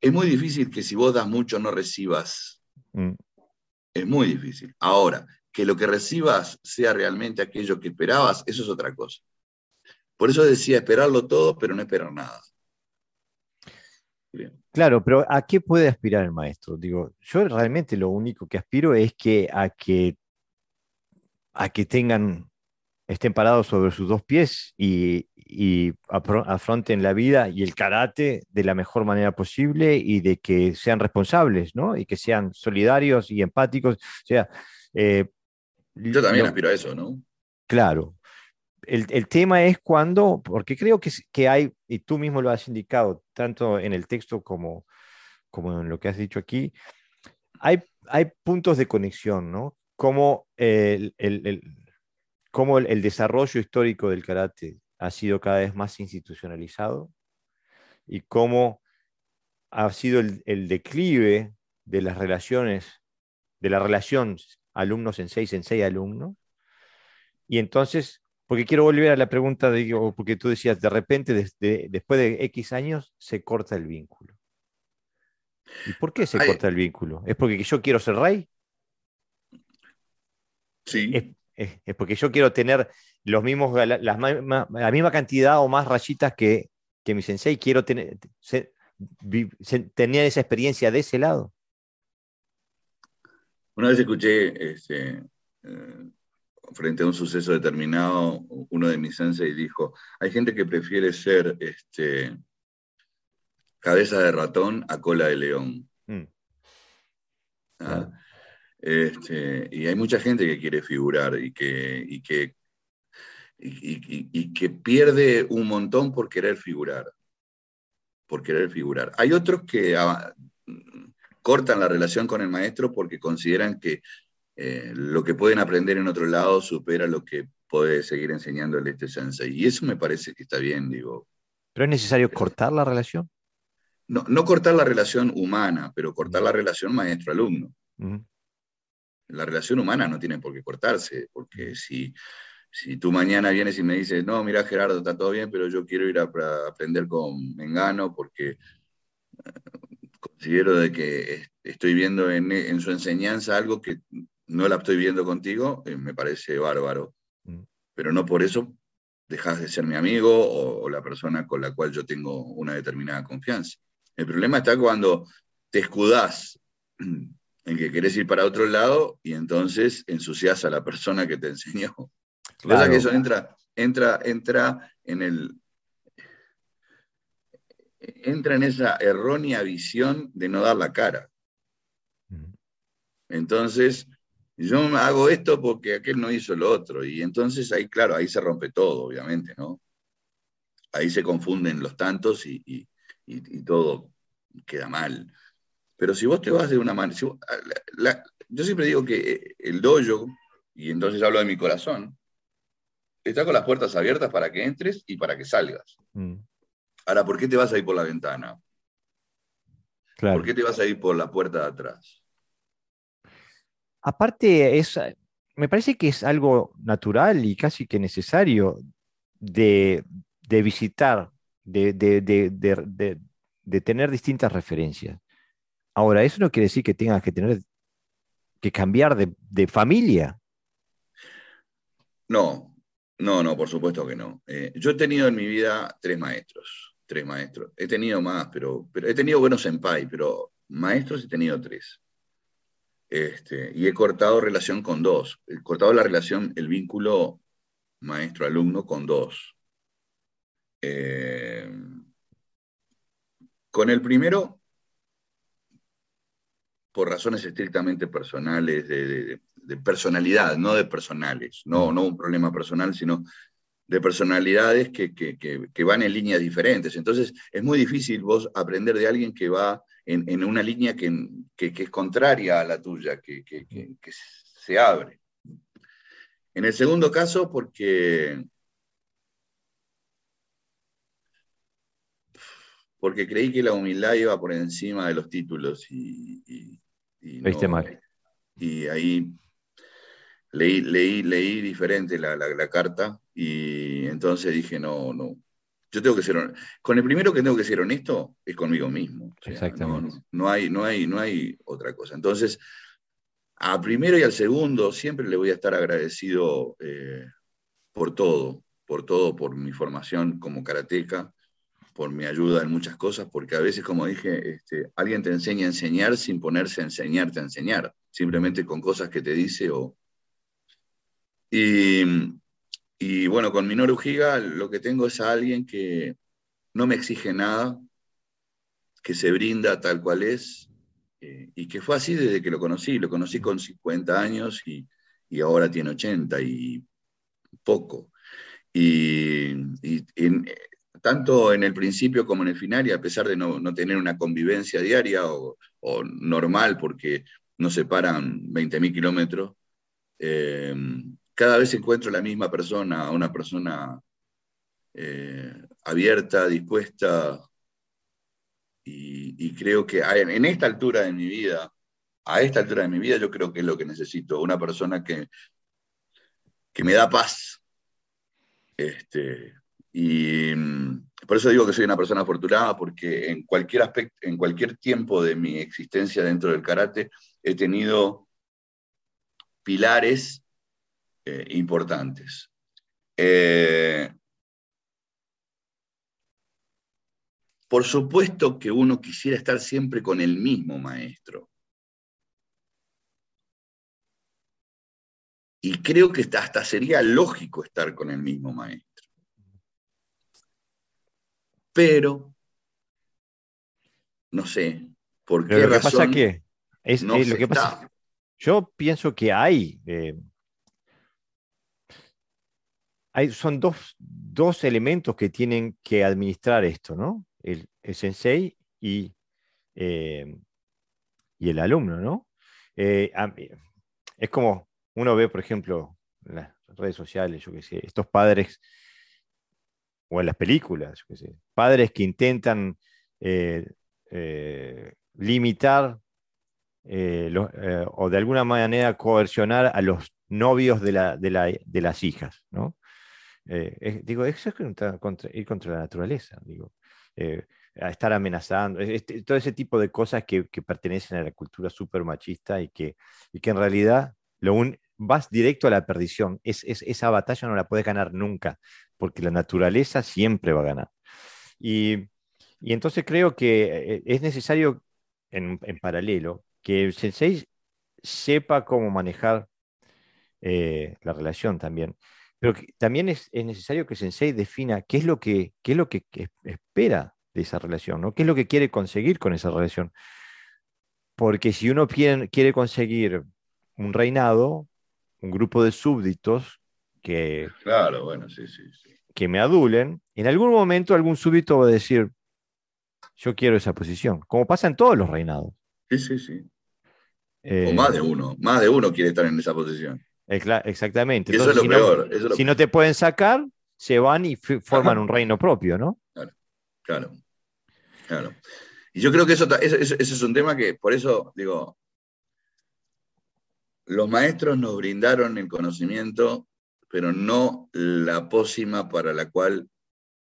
Es muy difícil que si vos das mucho no recibas. Mm. Es muy difícil. Ahora, que lo que recibas sea realmente aquello que esperabas, eso es otra cosa. Por eso decía esperarlo todo, pero no esperar nada. Claro, pero ¿a qué puede aspirar el maestro? Digo, yo realmente lo único que aspiro es que a que, a que tengan, estén parados sobre sus dos pies y, y afronten la vida y el karate de la mejor manera posible y de que sean responsables, ¿no? Y que sean solidarios y empáticos. O sea, eh, yo también aspiro a eso, ¿no? Claro. El, tema es cuando, porque creo que, que, hay, y tú mismo lo has indicado, tanto en el texto como, como en lo que has dicho aquí, hay, hay puntos de conexión, ¿no? Como el, el, como el, desarrollo histórico del karate ha sido cada vez más institucionalizado y cómo ha sido el, declive de las relaciones, de la relación alumnos en seis, en seis alumnos. Y entonces, porque quiero volver a la pregunta, de, porque tú decías, de repente, después de X años, se corta el vínculo. ¿Y por qué se corta el vínculo? ¿Es porque yo quiero ser rey? Sí. Es, porque yo quiero tener los mismos, la, la, misma cantidad o más rayitas que, que mi sensei. Quiero tener, tener esa experiencia de ese lado. Una vez escuché, este, eh, frente a un suceso determinado, uno de mis sensei dijo, hay gente que prefiere ser este, cabeza de ratón a cola de león. Mm. Ah, este, y hay mucha gente que quiere figurar y que, y que, y, que pierde un montón por querer figurar. por querer figurar. Hay otros que ah, cortan la relación con el maestro porque consideran que eh, lo que pueden aprender en otro lado supera lo que puede seguir enseñándole este sensei. Y eso me parece que está bien, digo. ¿Pero es necesario cortar la relación? No, no cortar la relación humana, pero cortar la relación maestro-alumno. La relación humana no tiene por qué cortarse, porque si, si tú mañana vienes y me dices, no, mira Gerardo, está todo bien, pero yo quiero ir a, aprender con Mengano porque eh, considero de que estoy viendo en, su enseñanza algo que no la estoy viendo contigo, eh, me parece bárbaro. Mm. Pero no por eso dejas de ser mi amigo o, la persona con la cual yo tengo una determinada confianza. El problema está cuando te escudás en que querés ir para otro lado y entonces ensucias a la persona que te enseñó. Claro. que eso entra, entra, entra en el, entra en esa errónea visión de no dar la cara. Mm. Entonces, yo hago esto porque aquel no hizo lo otro. Y entonces ahí, claro, ahí se rompe todo, obviamente, ¿no? Ahí se confunden los tantos y, todo queda mal. Pero si vos te vas de una manera... yo siempre digo que el dojo, y entonces hablo de mi corazón, está con las puertas abiertas para que entres y para que salgas. Mm. Ahora, ¿por qué te vas a ir por la ventana? ¿Por qué te vas a ir por la puerta de atrás? Aparte, es, me parece que es algo natural y casi que necesario de, visitar, de, de, tener distintas referencias. Ahora, eso no quiere decir que tengas que tener que cambiar de, familia. No, no, no, por supuesto que no. Eh, yo he tenido en mi vida tres maestros, tres maestros. He tenido más, pero, pero he tenido buenos senpai, pero maestros he tenido tres. Este, y he cortado relación con dos. He cortado la relación, el vínculo maestro-alumno con dos. Eh, con el primero, por razones estrictamente personales, de, personalidad, no de personales, no, no un problema personal, sino de personalidades que, que, van en líneas diferentes. Entonces, es muy difícil vos aprender de alguien que va en, una línea que, es contraria a la tuya, que, se abre. En el segundo caso, porque, porque creí que la humildad iba por encima de los títulos y... y, mal. Y ahí leí, leí, leí diferente la, la, carta y entonces dije, no, no, yo tengo que ser con el primero que tengo que ser honesto es conmigo mismo. Exactamente. No, hay, no, hay, no hay otra cosa. Entonces, a primero y al segundo siempre le voy a estar agradecido eh, por todo, por todo, por mi formación como karateca, por mi ayuda en muchas cosas, porque a veces, como dije, este, alguien te enseña a enseñar sin ponerse a enseñarte a enseñar, simplemente con cosas que te dice o... Y, y bueno, con Minoru Giga lo que tengo es a alguien que no me exige nada, que se brinda tal cual es, eh, y que fue así desde que lo conocí. Lo conocí con 50 años y, ahora tiene 80 y poco. Y, tanto en el principio como en el final, y a pesar de no, tener una convivencia diaria o, normal, porque nos separan 20.000 kilómetros, eh, cada vez encuentro la misma persona, una persona eh, abierta, dispuesta, y, creo que en esta altura de mi vida, a esta altura de mi vida, yo creo que es lo que necesito, una persona que, que me da paz. Este, y mm, por eso digo que soy una persona afortunada, porque en cualquier aspecto, en cualquier tiempo de mi existencia dentro del karate, he tenido pilares eh, importantes. Eh, por supuesto que uno quisiera estar siempre con el mismo maestro. Y creo que hasta sería lógico estar con el mismo maestro. Pero, no sé, ¿por qué lo razón? pasa que es, lo que pasa, yo pienso que hay eh, son dos, elementos que tienen que administrar esto, ¿no? El, el sensei y, eh, y el alumno, ¿no? Eh, es como uno ve, por ejemplo, en las redes sociales, yo qué sé, estos padres, o en las películas, padres que intentan limitar o de alguna manera coercionar a los novios de, las hijas. Eh, digo, eso es contra, ir contra la naturaleza, digo, eh, a estar amenazando, este, todo ese tipo de cosas que, pertenecen a la cultura súper machista y que, en realidad vas directo a la perdición. Es, esa batalla no la puedes ganar nunca, porque la naturaleza siempre va a ganar. Y, entonces creo que eh, es necesario, en, en paralelo, que el sensei sepa cómo manejar eh, la relación también. Pero también es, necesario que Sensei defina qué es lo que, qué es lo que, espera de esa relación, ¿no? qué es lo que quiere conseguir con esa relación. Porque si uno quiere, conseguir un reinado, un grupo de súbditos que, claro, bueno, que me adulen, en algún momento algún súbdito va a decir, yo quiero esa posición, como pasa en todos los reinados. Sí, sí, sí. o eh, más de uno, más de uno quiere estar en esa posición. Exactamente. eso es lo si peor. No, si no te pueden sacar, se van y forman un reino propio, ¿no? Claro, claro. Y yo creo que eso, ese es un tema que, por eso digo, los maestros nos brindaron el conocimiento, pero no la pócima para la cual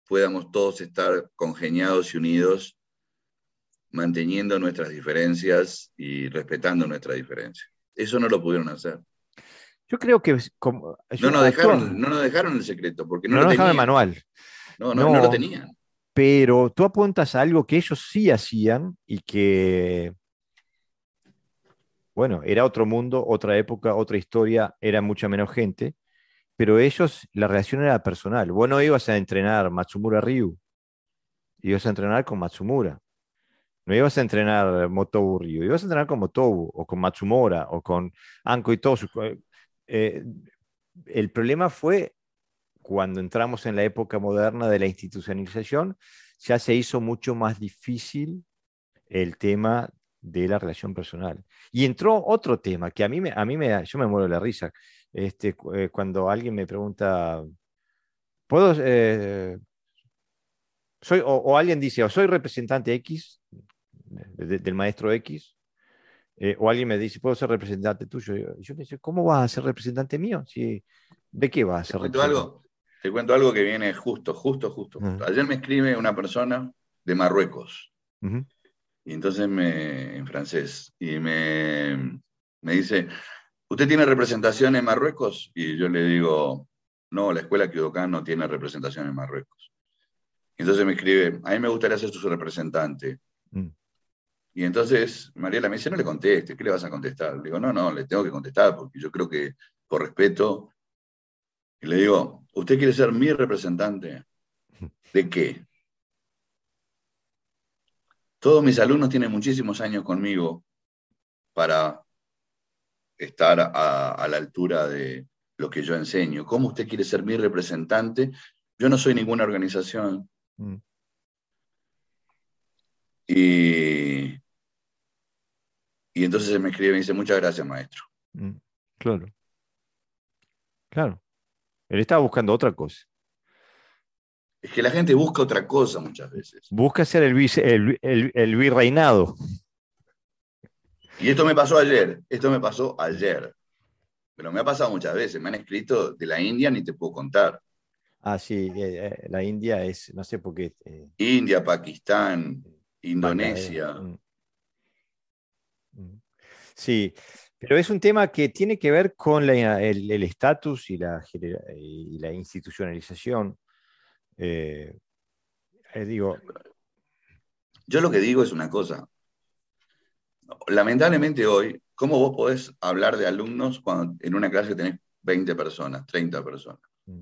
podamos todos estar congeniados y unidos, manteniendo nuestras diferencias y respetando nuestras diferencias. Eso no lo pudieron hacer. Yo creo que como, no, nos dejaron, no nos dejaron el secreto, porque no, no nos dejaron el manual. No, no, no, lo tenían. Pero tú apuntas a algo que ellos sí hacían y que, bueno, era otro mundo, otra época, otra historia, era mucha menos gente, pero ellos, la relación era personal. Vos no ibas a entrenar Matsumura Ryu, ibas a entrenar con Matsumura. No ibas a entrenar Motobu Ryu, ibas a entrenar con Motobu o con Matsumura o con Anko todos eh, el problema fue cuando entramos en la época moderna de la institucionalización, ya se hizo mucho más difícil el tema de la relación personal. Y entró otro tema que a mí me, a mí me, yo me muero la risa. Este, eh, cuando alguien me pregunta, ¿puedo, eh, soy, o, alguien dice, o soy representante X, del maestro X, eh, o alguien me dice, ¿puedo ser representante tuyo? Yo, yo dice, ¿cómo vas a ser representante mío? Si, ¿De qué vas a ser ¿Te cuento algo? Te cuento algo que viene justo, justo, justo. Ayer me escribe una persona de Marruecos. Y entonces me, en francés, y me, me dice, ¿usted tiene representación en Marruecos? Y yo le digo, no, la escuela Kyodokan no tiene representación en Marruecos. Entonces me escribe, a mí me gustaría ser su representante. Mm. Y entonces Mariela me dice, no le conteste, ¿qué le vas a contestar? Le digo, no, no, le tengo que contestar porque yo creo que por respeto. Y le digo, ¿usted quiere ser mi representante? ¿De qué? Todos mis alumnos tienen muchísimos años conmigo para estar a, la altura de lo que yo enseño. ¿Cómo usted quiere ser mi representante? Yo no soy ninguna organización. Mm. Y, y entonces me escribe y me dice, muchas gracias, maestro. Mm, claro. Claro. Él estaba buscando otra cosa. Es que la gente busca otra cosa muchas veces. Busca ser el, el, el, virreinado. Y esto me pasó ayer, esto me pasó ayer. Pero me ha pasado muchas veces. Me han escrito de la India, ni te puedo contar. Ah, sí, eh, eh, la India es, no sé por qué. Eh, India, Pakistán, Indonesia. Mm. Mm. Sí, pero es un tema que tiene que ver con el estatus y, la, y la institucionalización. Digo, Yo lo que digo es una cosa. Lamentablemente hoy, ¿cómo vos podés hablar de alumnos cuando en una clase tenés 20 personas, 30 personas? Mm.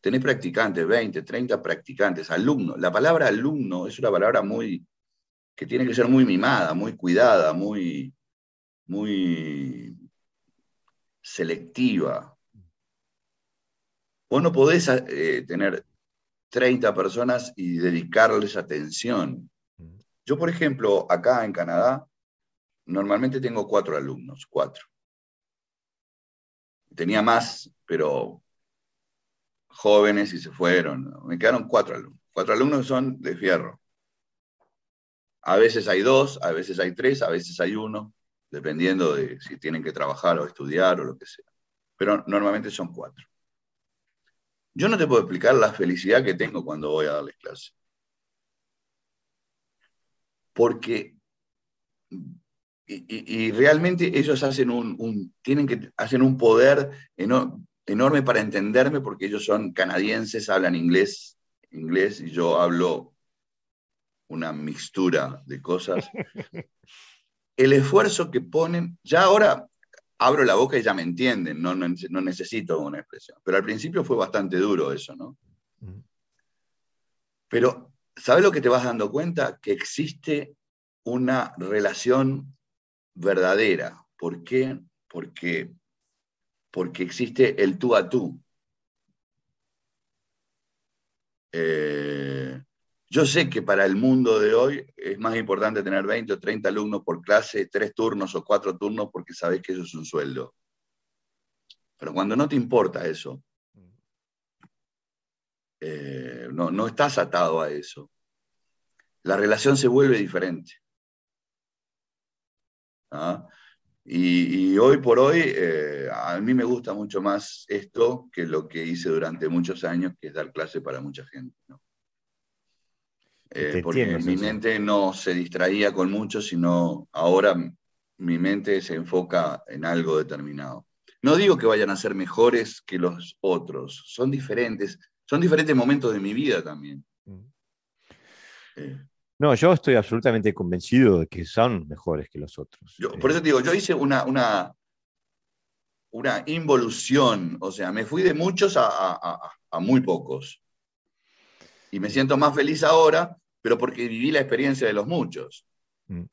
Tenés practicantes, 20, 30 practicantes, alumnos. La palabra alumno es una palabra muy, que tiene que ser muy mimada, muy cuidada, muy, muy selectiva. Vos no podés eh, tener 30 personas y dedicarles atención. Yo, por ejemplo, acá en Canadá, normalmente tengo cuatro alumnos, cuatro. Tenía más, pero jóvenes y se fueron. Me quedaron cuatro alumnos. Cuatro alumnos son de fierro. A veces hay dos, a veces hay tres, a veces hay uno, dependiendo de si tienen que trabajar o estudiar o lo que sea. Pero normalmente son cuatro. Yo no te puedo explicar la felicidad que tengo cuando voy a darles clase. Porque, y, realmente ellos hacen un, tienen que, hacen un poder enorme para entenderme porque ellos son canadienses, hablan inglés, inglés y yo hablo una mixtura de cosas. El esfuerzo que ponen, ya ahora abro la boca y ya me entienden, no, no, necesito una expresión. Pero al principio fue bastante duro eso, ¿no? Pero, ¿sabes lo que te vas dando cuenta? Que existe una relación verdadera. ¿Por qué? Porque, porque existe el tú a tú. Eh, yo sé que para el mundo de hoy es más importante tener 20 o 30 alumnos por clase, tres turnos o cuatro turnos, porque sabes que eso es un sueldo. Pero cuando no te importa eso, eh, no, estás atado a eso, la relación se vuelve diferente. ¿Ah? Y, hoy por hoy, eh, a mí me gusta mucho más esto que lo que hice durante muchos años, que es dar clase para mucha gente. ¿no? Eh, porque mi mente no se distraía con mucho, sino ahora mi mente se enfoca en algo determinado. No digo que vayan a ser mejores que los otros, son diferentes, son diferentes momentos de mi vida también. Mm. Eh. No, yo estoy absolutamente convencido de que son mejores que los otros. por eso te digo, yo hice una, una, una involución, o sea, me fui de muchos a muy pocos y me siento más feliz ahora, pero porque viví la experiencia de los muchos. Mm.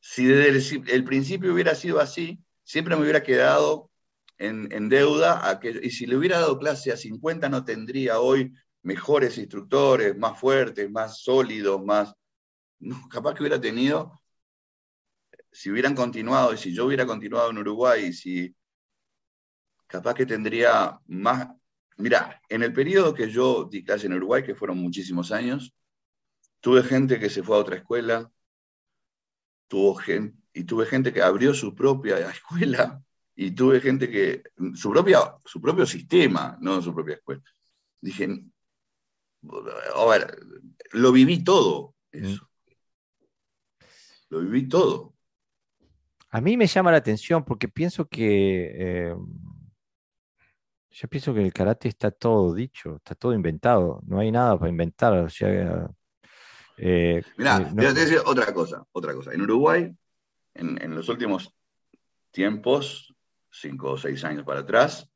Si desde el, principio hubiera sido así, siempre me hubiera quedado en, deuda, y si le hubiera dado clase a 50 no tendría hoy mejores instructores, más fuertes, más sólidos, más... capaz que hubiera tenido, si hubieran continuado, y si yo hubiera continuado en Uruguay, si capaz que tendría más Mira, en el periodo que yo di clase en Uruguay, que fueron muchísimos años, tuve gente que se fue a otra escuela, tuvo gente, y tuve gente que abrió su propia escuela, y tuve gente que, su, propia, su propio sistema, no su propia escuela. Dije, a ver, lo viví todo, eso. Lo viví todo. A mí me llama la atención porque pienso que... Eh, yo pienso que el karate está todo dicho, está todo inventado, no hay nada para inventar. O sea, eh, Mira, eh, te decir otra cosa, otra cosa. En Uruguay, en, los últimos tiempos, cinco o seis años para atrás,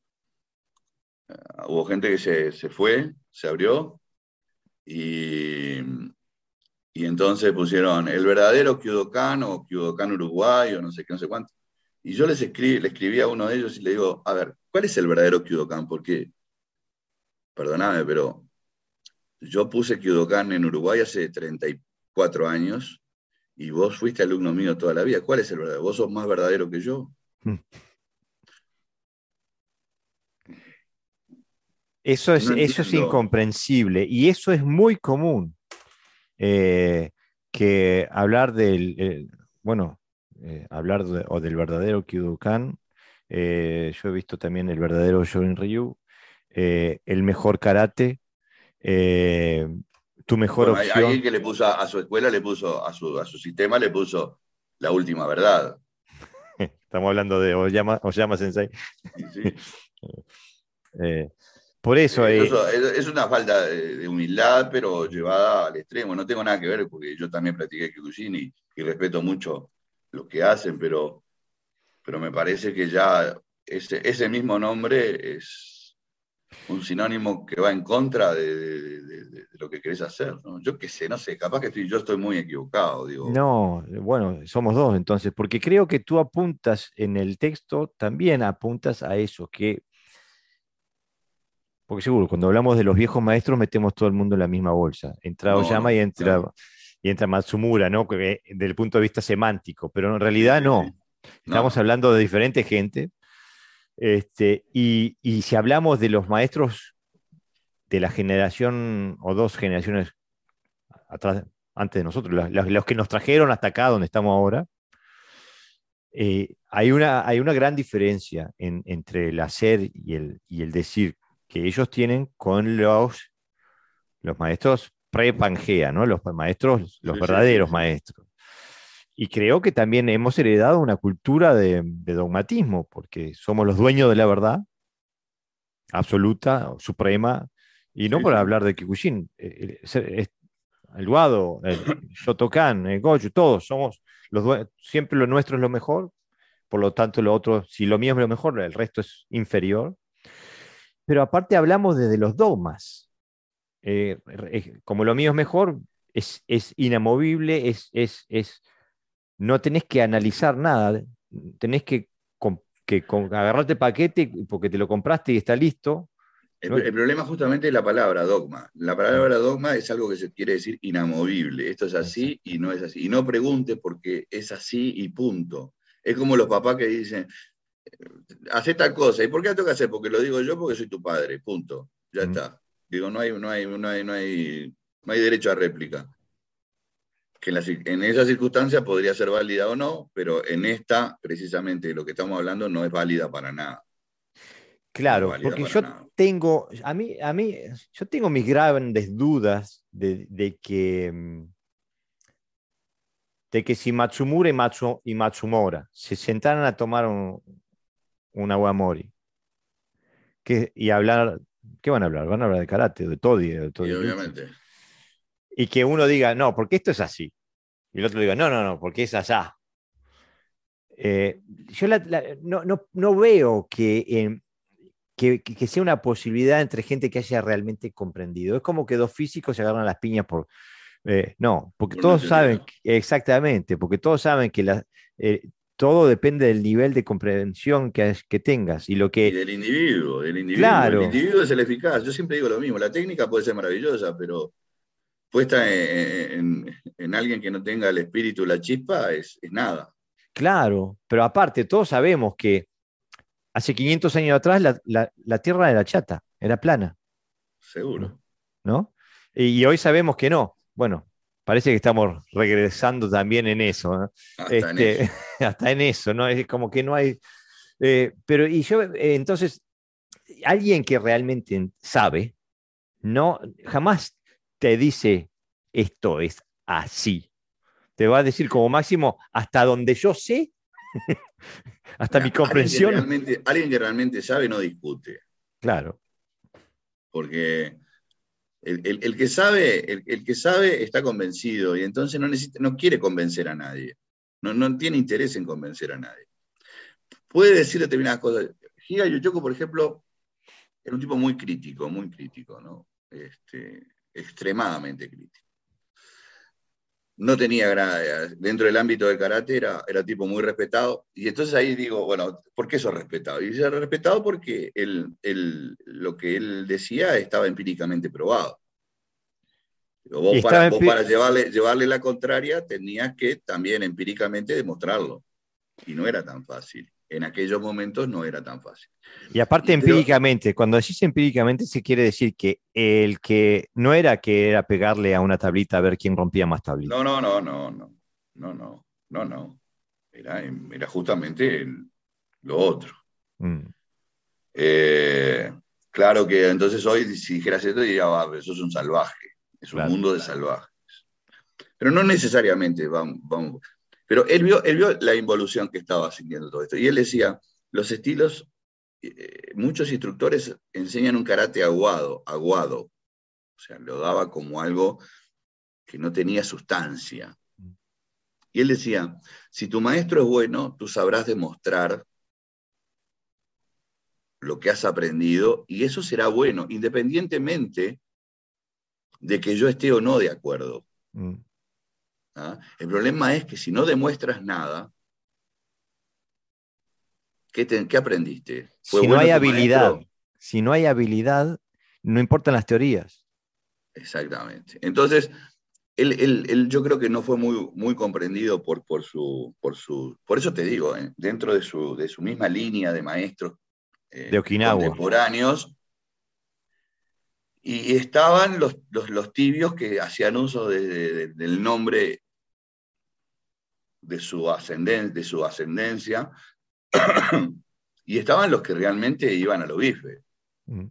eh, hubo gente que se, fue, se abrió, y, y, entonces pusieron el verdadero Kyudokan o Kyudokan Uruguay o no sé qué, no sé cuánto. Y yo les escribí, le escribí a uno de ellos y le digo, a ver, ¿cuál es el verdadero Kyudokan? Porque, perdóname, pero yo puse Kyudokan en Uruguay hace 34 años y vos fuiste alumno mío toda la vida. ¿Cuál es el verdadero? ¿Vos sos más verdadero que yo? Eso es, eso es incomprensible y eso es muy común. Eh, que hablar del, eh, bueno, eh, hablar o del verdadero Kyudokan. Yo he visto también el verdadero Shorin Ryu, el mejor karate, tu mejor opción. Alguien que le puso a, su escuela, le puso a su, a su sistema, le puso la última verdad. Estamos hablando de Oyama, Oyama Sensei. por eso. es, una falta de, humildad, pero llevada al extremo. No tengo nada que ver porque yo también practiqué Kyokushin y, y respeto mucho lo que hacen, pero, pero me parece que ya ese, ese mismo nombre es un sinónimo que va en contra de, lo que querés hacer. Yo qué sé, no sé, capaz que estoy, yo estoy muy equivocado. Digo. No, bueno, somos dos entonces, porque creo que tú apuntas en el texto, también apuntas a eso, que... Porque seguro, cuando hablamos de los viejos maestros, metemos todo el mundo en la misma bolsa. Entra Oyama y entra... y entra Matsumura, ¿no? desde el punto de vista semántico, pero en realidad no. Estamos hablando de diferente gente. Este, y, si hablamos de los maestros de la generación o dos generaciones atrás, antes de nosotros, los, que nos trajeron hasta acá donde estamos ahora, eh, hay, una, hay una gran diferencia entre el hacer y el, y el decir que ellos tienen con los, los maestros pre-Pangea, ¿no? los maestros, los verdaderos maestros. Y creo que también hemos heredado una cultura de, dogmatismo, porque somos los dueños de la verdad absoluta, suprema, y no por hablar de Kikushin, eh, eh, el, Wado, el Shotokan, el Goju, todos somos los siempre lo nuestro es lo mejor, por lo tanto lo otro, si lo mío es lo mejor, el resto es inferior. Pero aparte hablamos desde los dogmas. Eh, como lo mío es mejor, es, es inamovible, es, es, es no tenés que analizar nada, tenés que, que agarrarte el paquete porque te lo compraste y está listo. El, problema justamente es la palabra dogma. La palabra dogma es algo que se quiere decir inamovible. Esto es así y no es así. Y no pregunte porque es así y punto. Es como los papás que dicen, hace tal cosa. ¿Y por qué la tengo que hacer? Porque lo digo yo porque soy tu padre. Punto. Ya está. Digo, no hay, no hay, no hay, no hay, no hay derecho a réplica que en, esa circunstancia podría ser válida o no, pero en esta, precisamente, lo que estamos hablando no es válida para nada. Claro, porque yo tengo, a mí, a mí, yo tengo mis grandes dudas de, que, mm, de que si Matsumura y, Matsu, y Matsumora se sentaran a tomar un, un aguamori que, y hablar, ¿qué van a hablar? Van a hablar de karate, de todi, de todi. obviamente y que uno diga, no, porque esto es así. Y el otro diga, no, no, no, porque es allá. Eh, yo no, veo que, que, sea una posibilidad entre gente que haya realmente comprendido. Es como que dos físicos se agarran las piñas por... Eh, no, porque todos saben, exactamente, porque todos saben que la, eh, todo depende del nivel de comprensión que, que tengas. Y, lo que, del individuo, del individuo. Claro. El individuo es el eficaz. Yo siempre digo lo mismo, la técnica puede ser maravillosa, pero puesta en, alguien que no tenga el espíritu, la chispa, es, nada. Claro, pero aparte, todos sabemos que hace 500 años atrás la, Tierra era chata, era plana. Seguro. ¿No? Y, hoy sabemos que no. Bueno, parece que estamos regresando también en eso. Hasta, en este, eso. hasta en eso, ¿no? Es como que no hay... Eh, pero, y yo, eh, entonces, alguien que realmente sabe, no, jamás te dice esto es así. Te va a decir como máximo hasta donde yo sé, hasta mi comprensión. Alguien que, realmente, sabe no discute. Claro. Porque el, que sabe, el, que sabe está convencido y entonces no, necesita, no quiere convencer a nadie. No, no tiene interés en convencer a nadie. Puede decir determinadas cosas. Higa Yochoko, por ejemplo, era un tipo muy crítico, muy crítico, ¿no? Este, extremadamente crítico. No tenía gran, dentro del ámbito del karate era, era tipo muy respetado. Y entonces ahí digo, bueno, ¿por qué eso respetado? Y se respetado porque lo que él decía estaba empíricamente probado. vos, para, para llevarle, llevarle la contraria tenías que también empíricamente demostrarlo. Y no era tan fácil en aquellos momentos no era tan fácil. Y aparte empíricamente, cuando decís empíricamente se quiere decir que el que no era que era pegarle a una tablita a ver quién rompía más tablitas. No, no, no, no, no, no, no, no, no. Era, era justamente lo otro. Mm. Eh, claro que entonces hoy si dijeras esto diría, va, eso es un salvaje, es un mundo de salvajes. Pero no necesariamente, vamos, vamos, pero él vio, él vio la involución que estaba sintiendo todo esto. Y él decía, los estilos, eh, muchos instructores enseñan un karate aguado, aguado. O sea, lo daba como algo que no tenía sustancia. Y él decía, si tu maestro es bueno, tú sabrás demostrar lo que has aprendido y eso será bueno, independientemente de que yo esté o no de acuerdo. Mm. ¿Ah? El problema es que si no demuestras nada, ¿qué, aprendiste? Si no hay habilidad, si no hay habilidad, no importan las teorías. Exactamente. Entonces, él, yo creo que no fue muy, muy comprendido por, por, su, por su... Por eso te digo, eh, dentro de su, de su misma línea de maestros eh, de Okinawa. contemporáneos, y estaban los, los, tibios que hacían uso del nombre de su, ascenden, de su ascendencia, y estaban los que realmente iban a lo bife. Mm.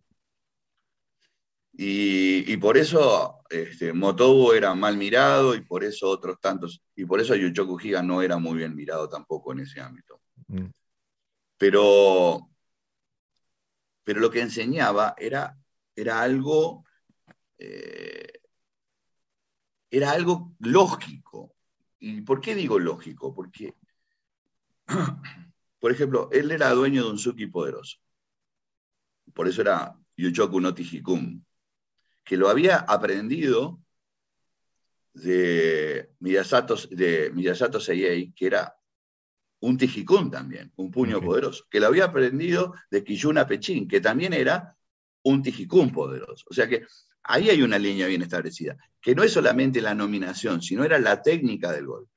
Y, por eso este, Motobu era mal mirado y por eso otros tantos, y por eso Yuchoku Higa no era muy bien mirado tampoco en ese ámbito. Mm. Pero, pero lo que enseñaba era, era algo eh, era algo lógico. ¿Y por qué digo lógico? Porque, por ejemplo, él era dueño de un suki poderoso. Por eso era Yuchoku no Tijikun que lo había aprendido de Miyasato, de Miyasato Seiyei, que era un Tijikun también, un puño poderoso, que lo había aprendido de Kiyuna Pechin, que también era un Tijikun poderoso. O sea que ahí hay una línea bien establecida, que no es solamente la nominación, sino era la técnica del golpe.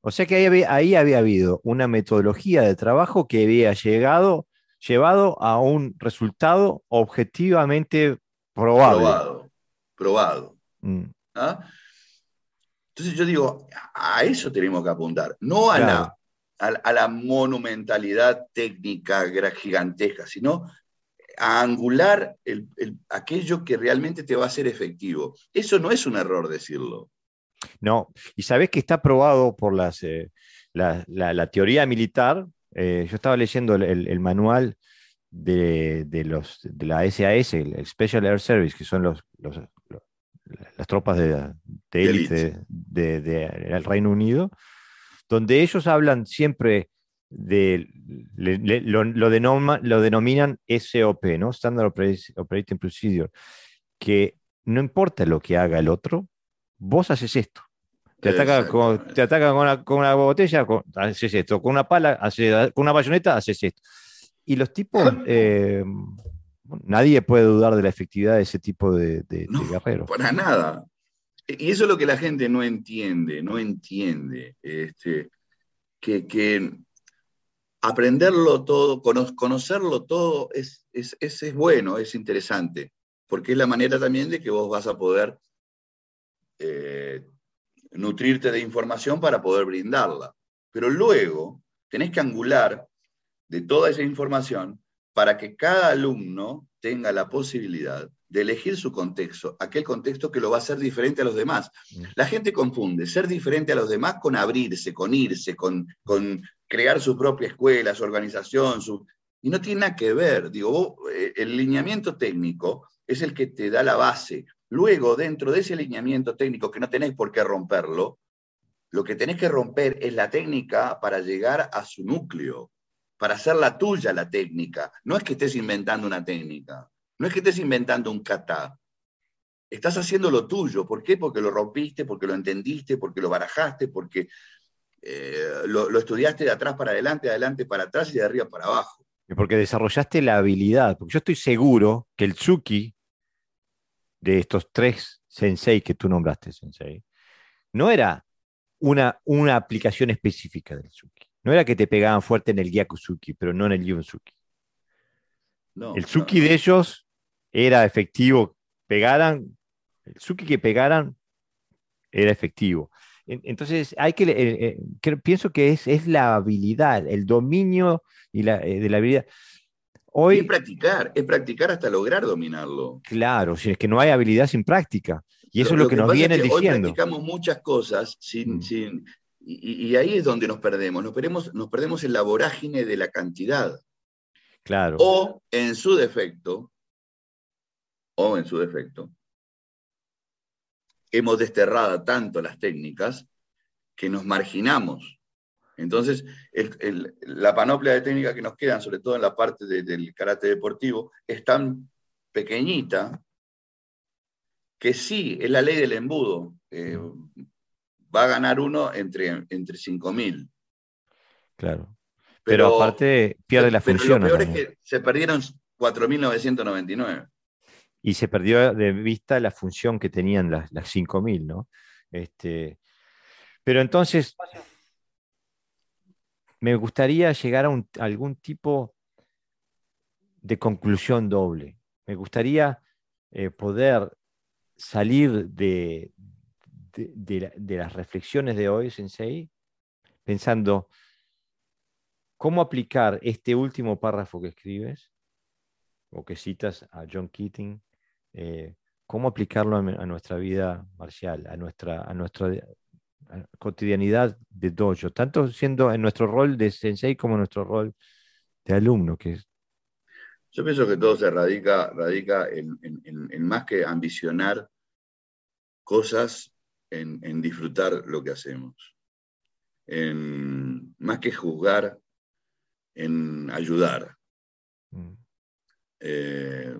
O sea que ahí había, ahí había habido una metodología de trabajo que había llegado, llevado a un resultado objetivamente probable. Probado probado. Mm. ¿ah? Entonces yo digo, a eso tenemos que apuntar, no a, la, a, la monumentalidad técnica gigantesca, sino a angular aquello que realmente te va a ser efectivo. Eso no es un error decirlo. No, y sabes que está probado por las, eh, la, teoría militar. Eh, yo estaba leyendo el, manual de, los, de la SAS, el, Special Air Service, que son los, las tropas de, élite del Reino Unido, donde ellos hablan siempre de, lo, lo, denominan SOP, ¿no? Standard Operating Procedure, que no importa lo que haga el otro, vos haces esto. Te ataca, con, te ataca con, una, con una botella, haces esto. Con una pala, haces, con una bayoneta, haces esto. Y los tipos eh, nadie puede dudar de la efectividad de ese tipo de, de, guerreros. Para nada. Y eso es lo que la gente no entiende, no entiende. Este, que, aprenderlo todo, conocerlo todo es, es, es, bueno, es interesante, porque es la manera también de que vos vas a poder eh, nutrirte de información para poder brindarla. Pero luego tenés que angular de toda esa información para que cada alumno tenga la posibilidad de elegir su contexto, aquel contexto que lo va a hacer diferente a los demás. La gente confunde ser diferente a los demás con abrirse, con irse, con, con crear su propia escuela, su organización, su... y no tiene nada que ver. Digo, eh, el lineamiento técnico es el que te da la base. Luego, dentro de ese lineamiento técnico, que no tenéis por qué romperlo, lo que tenés que romper es la técnica para llegar a su núcleo para hacer la tuya la técnica. No es que estés inventando una técnica, no es que estés inventando un kata. Estás haciendo lo tuyo. ¿Por qué? Porque lo rompiste, porque lo entendiste, porque lo barajaste, porque eh, lo, estudiaste de atrás para adelante, de adelante para atrás y de arriba para abajo. Y porque desarrollaste la habilidad. Porque yo estoy seguro que el Tsuki de estos tres sensei que tú nombraste, sensei, no era una, una aplicación específica del Tsuki. No era que te pegaban fuerte en el Gyakusuki, pero no en el Yunsuki. el Suki de ellos era efectivo. Pegaran, el Suki que pegaran era efectivo. Entonces, hay que, eh, eh, pienso que es, es, la habilidad, el dominio y la, eh, de la habilidad. Hoy, es practicar, es practicar hasta lograr dominarlo. Claro, si es que no hay habilidad sin práctica. Y eso es lo que, nos vienen diciendo. Hoy practicamos muchas cosas sin, mm. sin, y, ahí es donde nos perdemos. nos perdemos. nos perdemos en la vorágine de la cantidad. Claro. O en su defecto, o en su defecto, hemos desterrado tanto las técnicas que nos marginamos. Entonces, la panoplia de técnicas que nos quedan, sobre todo en la parte del karate deportivo, es tan pequeñita que sí, es la ley del embudo. Eh, va a ganar uno entre, entre 5.000. Claro. Pero, aparte pierde la función. Lo peor es que se perdieron 4.999. Y se perdió de vista la función que tenían las, las 5.000, ¿no? Este, pero entonces, me gustaría llegar a, algún tipo de conclusión doble. Me gustaría eh, poder salir de, de, las reflexiones de hoy, Sensei, pensando cómo aplicar este último párrafo que escribes o que citas a John Keating, eh, cómo aplicarlo a, nuestra vida marcial, a nuestra, a nuestra cotidianidad de dojo, tanto siendo en nuestro rol de sensei como en nuestro rol de alumno. Que Yo pienso que todo se radica, radica en más que ambicionar cosas, en, disfrutar lo que hacemos. En, más que juzgar, en ayudar. Mm. Eh,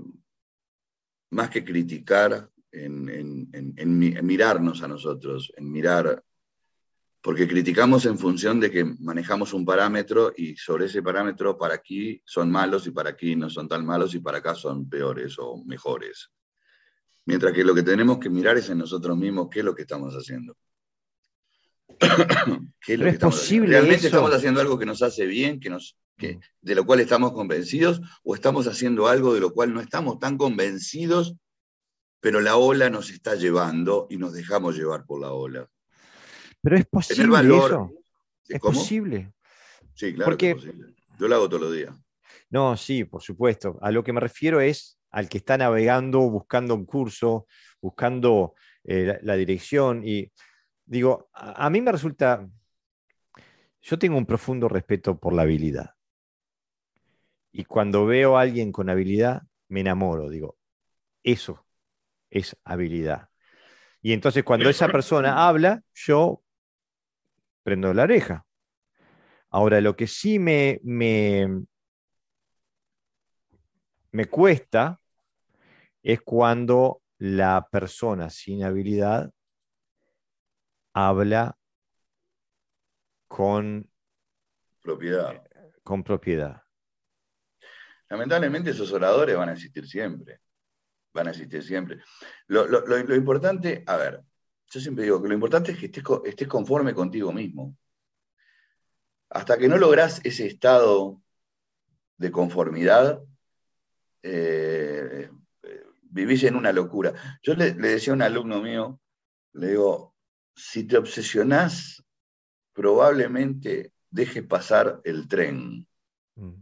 más que criticar, en, mirarnos a nosotros, en mirar, porque criticamos en función de que manejamos un parámetro y sobre ese parámetro para aquí son malos y para aquí no son tan malos y para acá son peores o mejores. Mientras que lo que tenemos que mirar es en nosotros mismos qué es lo que estamos haciendo. ¿Qué es, lo que estamos posible ¿Realmente estamos haciendo algo que nos hace bien, que nos, que, mm. de lo cual estamos convencidos, o estamos haciendo algo de lo cual no estamos tan convencidos, pero la ola nos está llevando y nos dejamos llevar por la ola? Pero es posible eso. Es posible. Sí, claro que es posible. Yo lo hago todos los días. No, sí, por supuesto. A lo que me refiero es al que está navegando, buscando un curso, buscando eh, la, dirección. Y digo, a, mí me resulta, yo tengo un profundo respeto por la habilidad. Y cuando veo a alguien con habilidad, me enamoro, digo, eso es habilidad. Y entonces cuando esa persona habla, yo prendo la oreja. Ahora, lo que sí me, me, me cuesta es cuando la persona sin habilidad habla con propiedad. Con propiedad. Lamentablemente esos oradores van a existir siempre. Van a existir siempre. Lo, importante, a ver, yo siempre digo que lo importante es que estés, conforme contigo mismo. Hasta que no logras ese estado de conformidad, eh, vivís en una locura. Yo le, decía a un alumno mío, le digo, si te obsesionás, probablemente dejes pasar el tren, mm.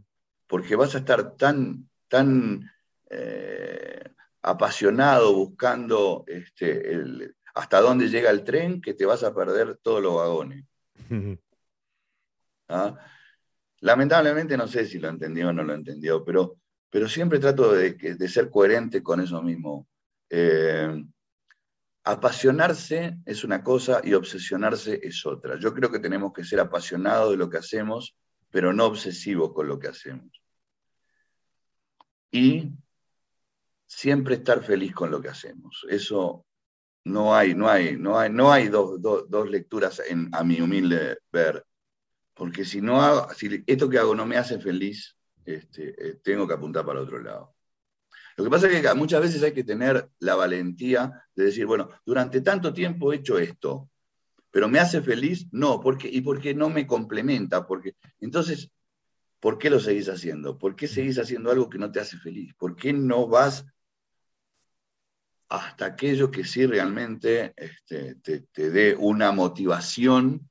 porque vas a estar tan, tan eh, apasionado buscando este, hasta dónde llega el tren que te vas a perder todos los vagones. ¿Ah? Lamentablemente no sé si lo entendió o no lo entendió, pero pero siempre trato de, ser coherente con eso mismo. Eh, apasionarse es una cosa y obsesionarse es otra. Yo creo que tenemos que ser apasionados de lo que hacemos, pero no obsesivos con lo que hacemos. Y siempre estar feliz con lo que hacemos. Eso no hay, no hay, no hay, no hay dos, lecturas a mi humilde ver. Porque si no hago, si esto que hago no me hace feliz, este, eh, tengo que apuntar para otro lado. Lo que pasa es que muchas veces hay que tener la valentía de decir, bueno, durante tanto tiempo he hecho esto, pero ¿me hace feliz? No, porque, ¿y por qué no me complementa? Porque, entonces, ¿por qué lo seguís haciendo? ¿Por qué seguís haciendo algo que no te hace feliz? ¿Por qué no vas hasta aquello que sí realmente este, te, te dé una motivación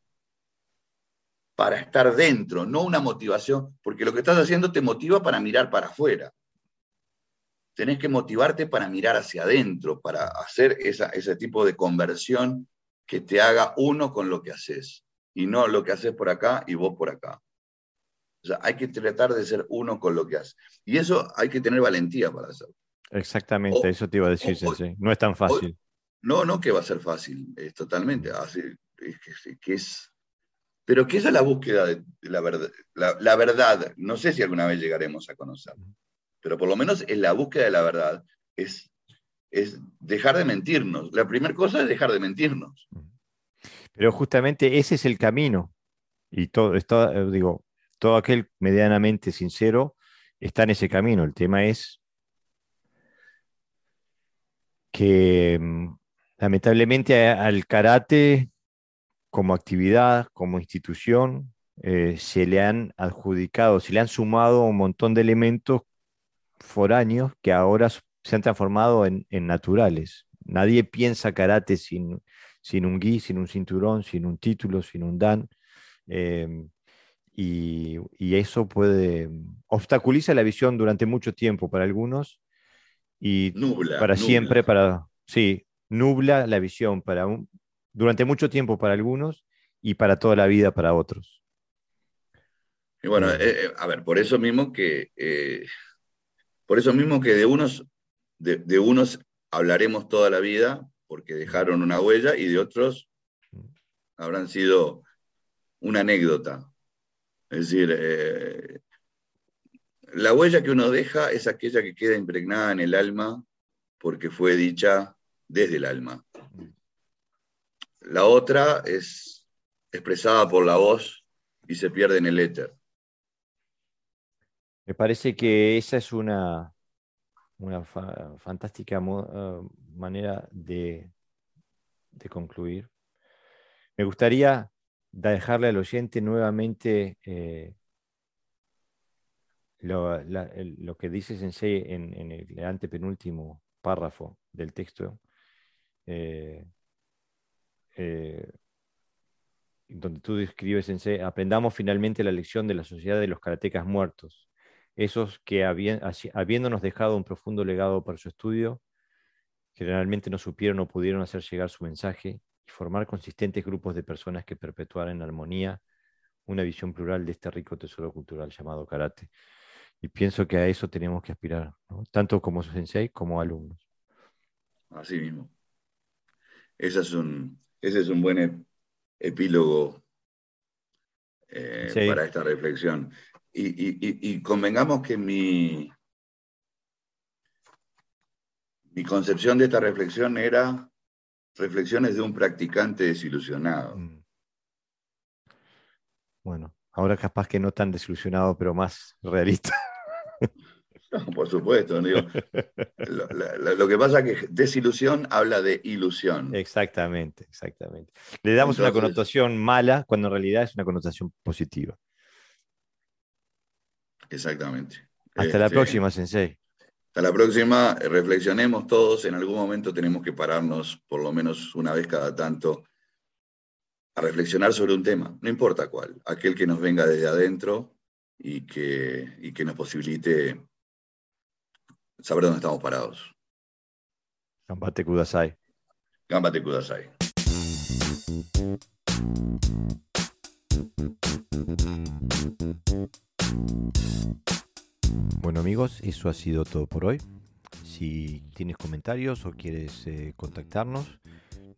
para estar dentro, no una motivación, porque lo que estás haciendo te motiva para mirar para afuera. Tenés que motivarte para mirar hacia adentro, para hacer ese tipo de conversión que te haga uno con lo que haces, y no lo que haces por acá y vos por acá. O sea, hay que tratar de ser uno con lo que haces. Y eso hay que tener valentía para hacerlo. Exactamente, eso te iba a decir, No es tan fácil. no, no que va a ser fácil, es totalmente. Así, es que es pero que esa es la búsqueda de, la, verdad, la, verdad. No sé si alguna vez llegaremos a conocer, pero por lo menos en la búsqueda de la verdad es, es dejar de mentirnos. La primera cosa es dejar de mentirnos. Pero justamente ese es el camino. Y todo, eh, digo, todo aquel medianamente sincero está en ese camino. El tema es que mm, lamentablemente al karate como actividad, como institución, eh, se le han adjudicado, se le han sumado un montón de elementos foráneos que ahora se han transformado en, naturales. Nadie piensa karate sin, sin, un gi, sin un cinturón, sin un título, sin un dan. Em, y, eso puede obstaculiza la visión durante mucho tiempo para algunos y para siempre para sí nubla la visión para un, durante mucho tiempo para algunos y para toda la vida para otros. Y bueno, eh, eh, a ver, por eso mismo que eh, por eso mismo que de unos de, unos hablaremos toda la vida porque dejaron una huella y de otros habrán sido una anécdota. Es decir, la huella que uno deja es aquella que queda impregnada en el alma porque fue dicha desde el alma. La otra es expresada por la voz y se pierde en el éter. Me parece que esa es una, una fantástica eh, manera de, concluir. Me gustaría dejarle al oyente nuevamente eh, lo, que dice Sensei en, en el antepenúltimo párrafo del texto, eh, eh, donde tú describes, en aprendamos finalmente la lección de la sociedad de los karatecas muertos, esos que habiéndonos dejado un profundo legado para su estudio, generalmente no supieron o pudieron hacer llegar su mensaje y formar consistentes grupos de personas que perpetuaran en armonía una visión plural de este rico tesoro cultural llamado karate. Y pienso que a eso tenemos que aspirar, tanto como sensei como alumnos. Así mismo. Ese es un, ese es un buen epílogo eh, para esta reflexión. Y, convengamos que mi, mi concepción de esta reflexión era reflexiones de un practicante desilusionado. Mm. Bueno, ahora capaz que no tan desilusionado, pero más realista. por supuesto. lo, que pasa es que desilusión habla de ilusión. Exactamente, exactamente. Le damos una connotación mala cuando en realidad es una connotación positiva. Exactamente. Hasta la este, próxima, Sensei. Hasta la próxima. Reflexionemos todos. En algún momento tenemos que pararnos, por lo menos una vez cada tanto, a reflexionar sobre un tema, no importa cuál, aquel que nos venga desde adentro y que, y que nos posibilite saber dónde estamos parados. Gambate Kudasai. Gambate Kudasai. Bueno amigos, eso ha sido todo por hoy. Si tienes comentarios o quieres eh, contactarnos,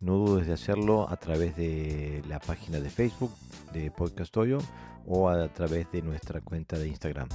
no dudes de hacerlo a través de la página de Facebook de Podcast Hoyo o a través de nuestra cuenta de Instagram.